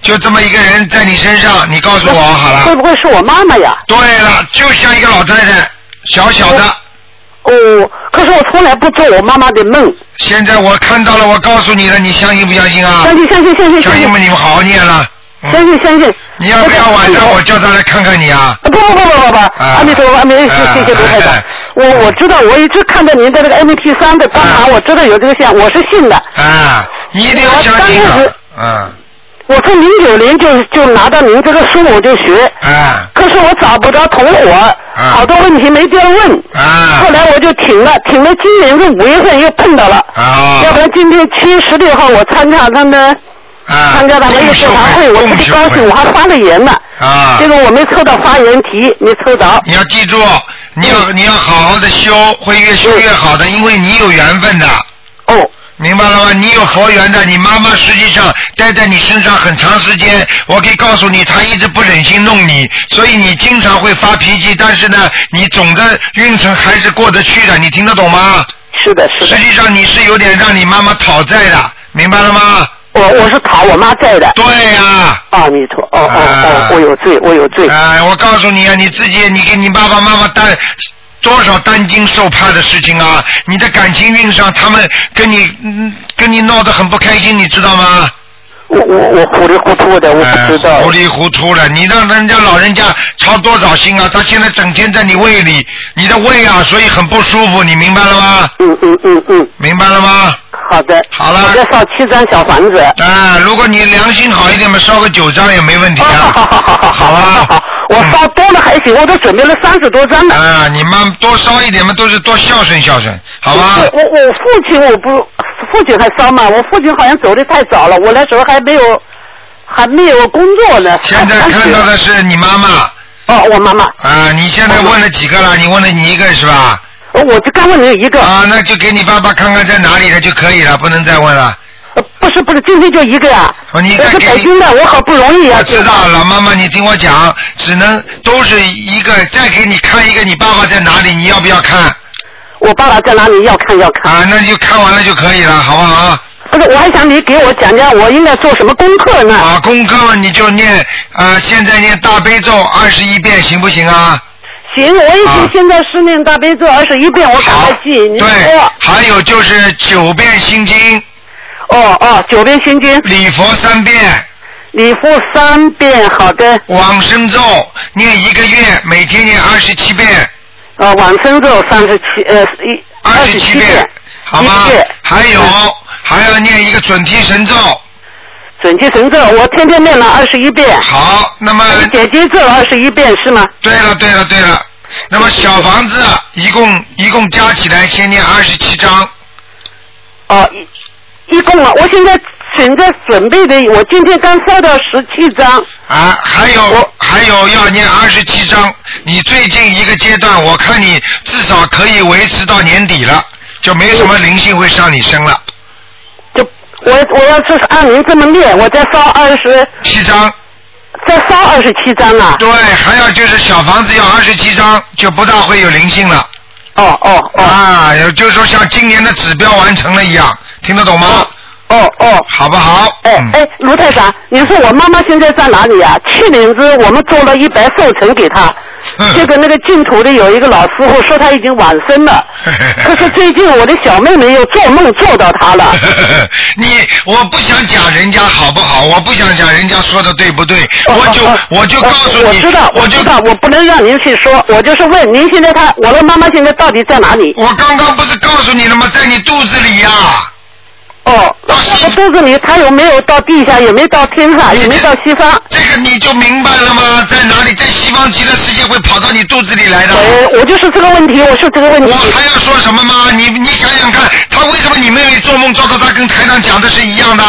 就这么一个人在你身上，你告诉我好了。
会不会是我妈妈呀？
对了，就像一个老太太，小小的。
哦，可是我从来不做我妈妈的梦。
现在我看到了，我告诉你了，你相信不相信啊？
相信，相信，相信。
相信吗？你们好好念了。
相信，相信。
你要不要晚上我叫他来看看你啊？
不不不不不不，阿弥陀佛，阿弥陀佛，谢谢卢台长。我我知道，我一直看到您的这个 M P 三的帮忙，我知道有这个线，我是信的。
啊，你一定要相信啊。嗯。
我从零九年就就拿到您这个书，我就学。
啊。
可是我找不着同伙，好多问题没地儿问。
啊。
后来我就停了，停了。今年是五月份又碰到了。
啊。
要不然今天七月十六号我参加他们。啊参加他们一个座谈会，我特别高兴，我还发了言呢。
啊。
结果我没抽到发言题，没抽着。
你要记住，你要你要好好的修，会越修越好的，因为你有缘分的。
哦。
明白了吗？你有佛缘的，你妈妈实际上待在你身上很长时间，我可以告诉你，她一直不忍心弄你，所以你经常会发脾气，但是呢，你总的运程还是过得去的，你听得懂吗？
是的，是的。
实际上你是有点让你妈妈讨债的，明白了吗？
我我是讨我妈债的。
对呀。
阿弥陀，哦哦哦，我有罪，我有罪。
哎，我告诉你啊，你自己，你给你爸爸妈妈担多少担惊受怕的事情啊！你的感情运上，他们跟你嗯跟你闹得很不开心，你知道吗？
我我我糊里糊涂的，我不知道。
糊里糊涂的，你让人家老人家操多少心啊？他现在整天在你胃里，你的胃啊，所以很不舒服，你明白了吗？
嗯嗯嗯嗯。
明白了吗？
好的。
好了。
我再烧七张小房子。
啊，如果你良心好一点嘛，烧个九张也没问题啊。
好好好好好
啊。
好，我烧多了还行，我都准备了三十多张了。
啊，你妈多烧一点嘛，都是多孝顺孝顺，好吧？
我我父亲我不，父亲还烧嘛，我父亲好像走的太早了，我那时候还没有。还没有工作呢。
现在看到的是你妈妈。
哦，我妈妈。
啊，你现在问了几个了？你问了你一个是吧？
哦，我就刚问你一个。
啊，那就给你爸爸看看在哪里了就可以了，不能再问了。
呃，不是不是，今天就一个呀。
哦，你
是北京的，我好不容易啊。
我知道，老妈妈，你听我讲，只能都是一个，再给你看一个，你爸爸在哪里？你要不要看？
我爸爸在哪里？要看要看。
啊，那就看完了就可以了，好不好？
不是，我还想你给我讲讲，我应该做什么功课呢？
啊，功课嘛，你就念啊，现在念大悲咒二十一遍，行不行啊？
行，我已经现在是念大悲咒二十一遍，我赶快记。你
对，还有就是九遍心经。
哦哦，九遍心经。
礼佛三遍。
礼佛三遍，好的。
往生咒念一个月，每天念二十七遍。
呃，往生咒三十七呃一
二十七遍，好吗？还有还要念一个准提神咒。
准提神咒我天天念了二十一遍。
好，那么
姐姐咒二十一遍是吗？
对了，对了，对了。那么小房子啊一共一共加起来先念二十七章。
哦，一一共啊，我现在现在准备的，我今天刚烧到十七张。
啊，还有还有要念二十七张。你最近一个阶段，我看你至少可以维持到年底了，就没什么灵性会上你身了。
就我我要是按您这么念，我再烧二十
七张，
再烧二十七张啊。
对，还有就是小房子要二十七张，就不大会有灵性了。
哦哦
哦。啊，也就是说像今年的指标完成了一样，听得懂吗？
哦哦，
好不好？
哎哎，卢太长，你说我妈妈现在在哪里啊？去年子我们做了一百寿辰给她，结 果那个净土的有一个老师傅说他已经往生了，可是最近我的小妹妹又做梦做到他了。
你我不想讲人家好不好，我不想讲人家说的对不对，我就我就告诉你，
我知道，我知道，我不能让您去说，我就是问您现在他，我的妈妈现在到底在哪里？
我刚刚不是告诉你了吗？在你肚子里呀。
哦，我肚子里他有没有到地下，有没有到天上，有没有到西方？
这个你就明白了吗？在哪里？在西方极乐世界会跑到你肚子里来的。
我我就是这个问题，我是这个问题。
我还要说什么吗？你你想想看，他为什么你妹妹做梦做到他跟台上讲的是一样的？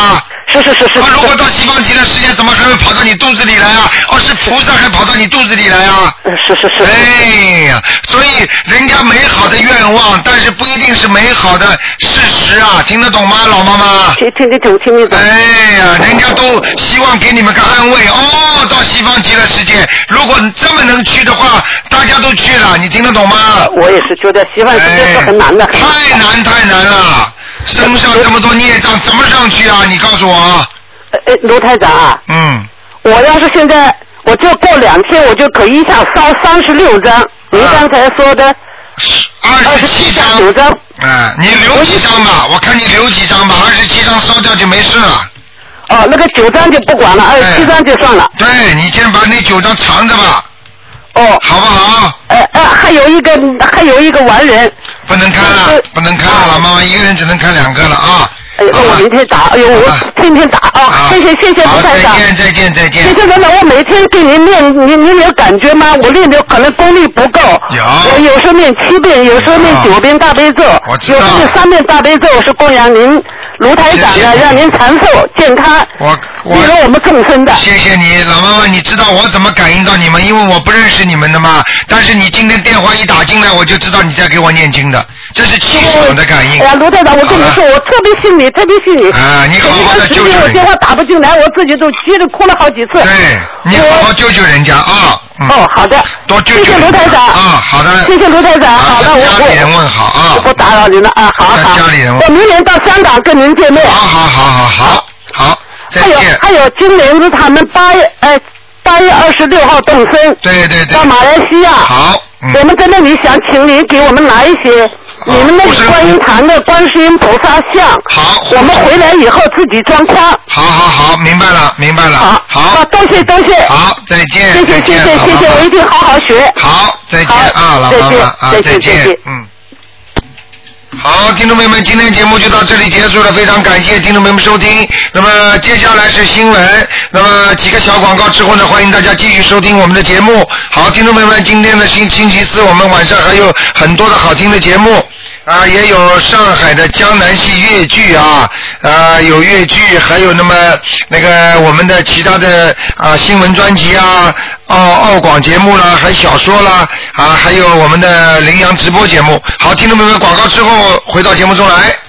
是是是是。
他如果到西方极乐世界，怎么还会跑到你肚子里来啊？哦，是菩萨还跑到你肚子里来啊？
是是是。
哎呀，所以人家美好的愿望，但是不一定是美好的事实啊！听得懂吗，老妈妈？
听听得懂，听得懂。
哎呀，人家都希望给你们个安慰哦，到西方极乐世界，如果这么能去的话，大家都去了，你听得懂吗？
我也是觉得西方世界是很难的。
太难太难了，身上这么多孽障，怎么上去啊？你告诉我。
哎，卢台长啊。
嗯。
我要是现在，我就过两天，我就可以一下烧三十六张。您刚才说的。
二十七张。
九张。
嗯，你留几张吧，我看你留几张吧，二十七张烧掉就没事了。
哦，那个九张就不管了，二十七张就算了。
对，你先把那九张藏着吧。
哦。
好不好？
哎哎，还有一个，还有一个完人。
不能看了，不能看了，老妈妈一个人只能看两个了啊。
哎呦，我明天打，哎呦，我天天打啊！谢谢谢谢卢台长。
再见再见再见。
谢谢台长，我每天给您念，您您有感觉吗？我练的可能功力不够。
有。
我有时候念七遍，有时候念九遍大悲咒。有时候三遍大悲咒是供养您卢台长呢，让您长寿健康。
我我。
利用我们众生的。
谢谢你，老妈妈，你知道我怎么感应到你们？因为我不认识你们的嘛。但是你今天电话一打进来，我就知道你在给我念经的，这是气场的感应。
哎呀，卢台长，我跟你说，我特别信你，特别信你。
啊，你好好的救救人。
我电话打不进来，我自己都急得哭了好几次。
对，你好好救救人家啊。
哦，好的。
多。
谢谢卢台长。
啊，好的。
谢谢卢台长，好的，我
家里人问好啊。
不打扰您了啊，好好。
家里人问。
我明年到香港跟您见面。
好好好好好好，再见。
还有还有，今年是他们八月哎八月二十六号动身。
对对对。
到马来西亚。
好。
我们在那里想请您给我们拿一些。你们那里观音堂的观世音菩萨像，
好，
我们回来以后自己装框。
好好好，明白了，明白了。
好，
好，
多谢多谢。
好，再见。
谢谢谢谢谢谢，我一定好好学。
好，再见啊，老妈妈啊，再见，嗯。好，听众朋友们，今天节目就到这里结束了，非常感谢听众朋友们收听。那么接下来是新闻，那么几个小广告之后呢，欢迎大家继续收听我们的节目。好，听众朋友们，今天的星星期四，我们晚上还有很多的好听的节目啊，也有上海的江南戏粤剧啊，啊有粤剧，还有那么那个我们的其他的啊新闻专辑啊，澳澳广节目啦，还小说啦啊，还有我们的羚羊直播节目。好，听众朋友们，广告之后回到节目中来。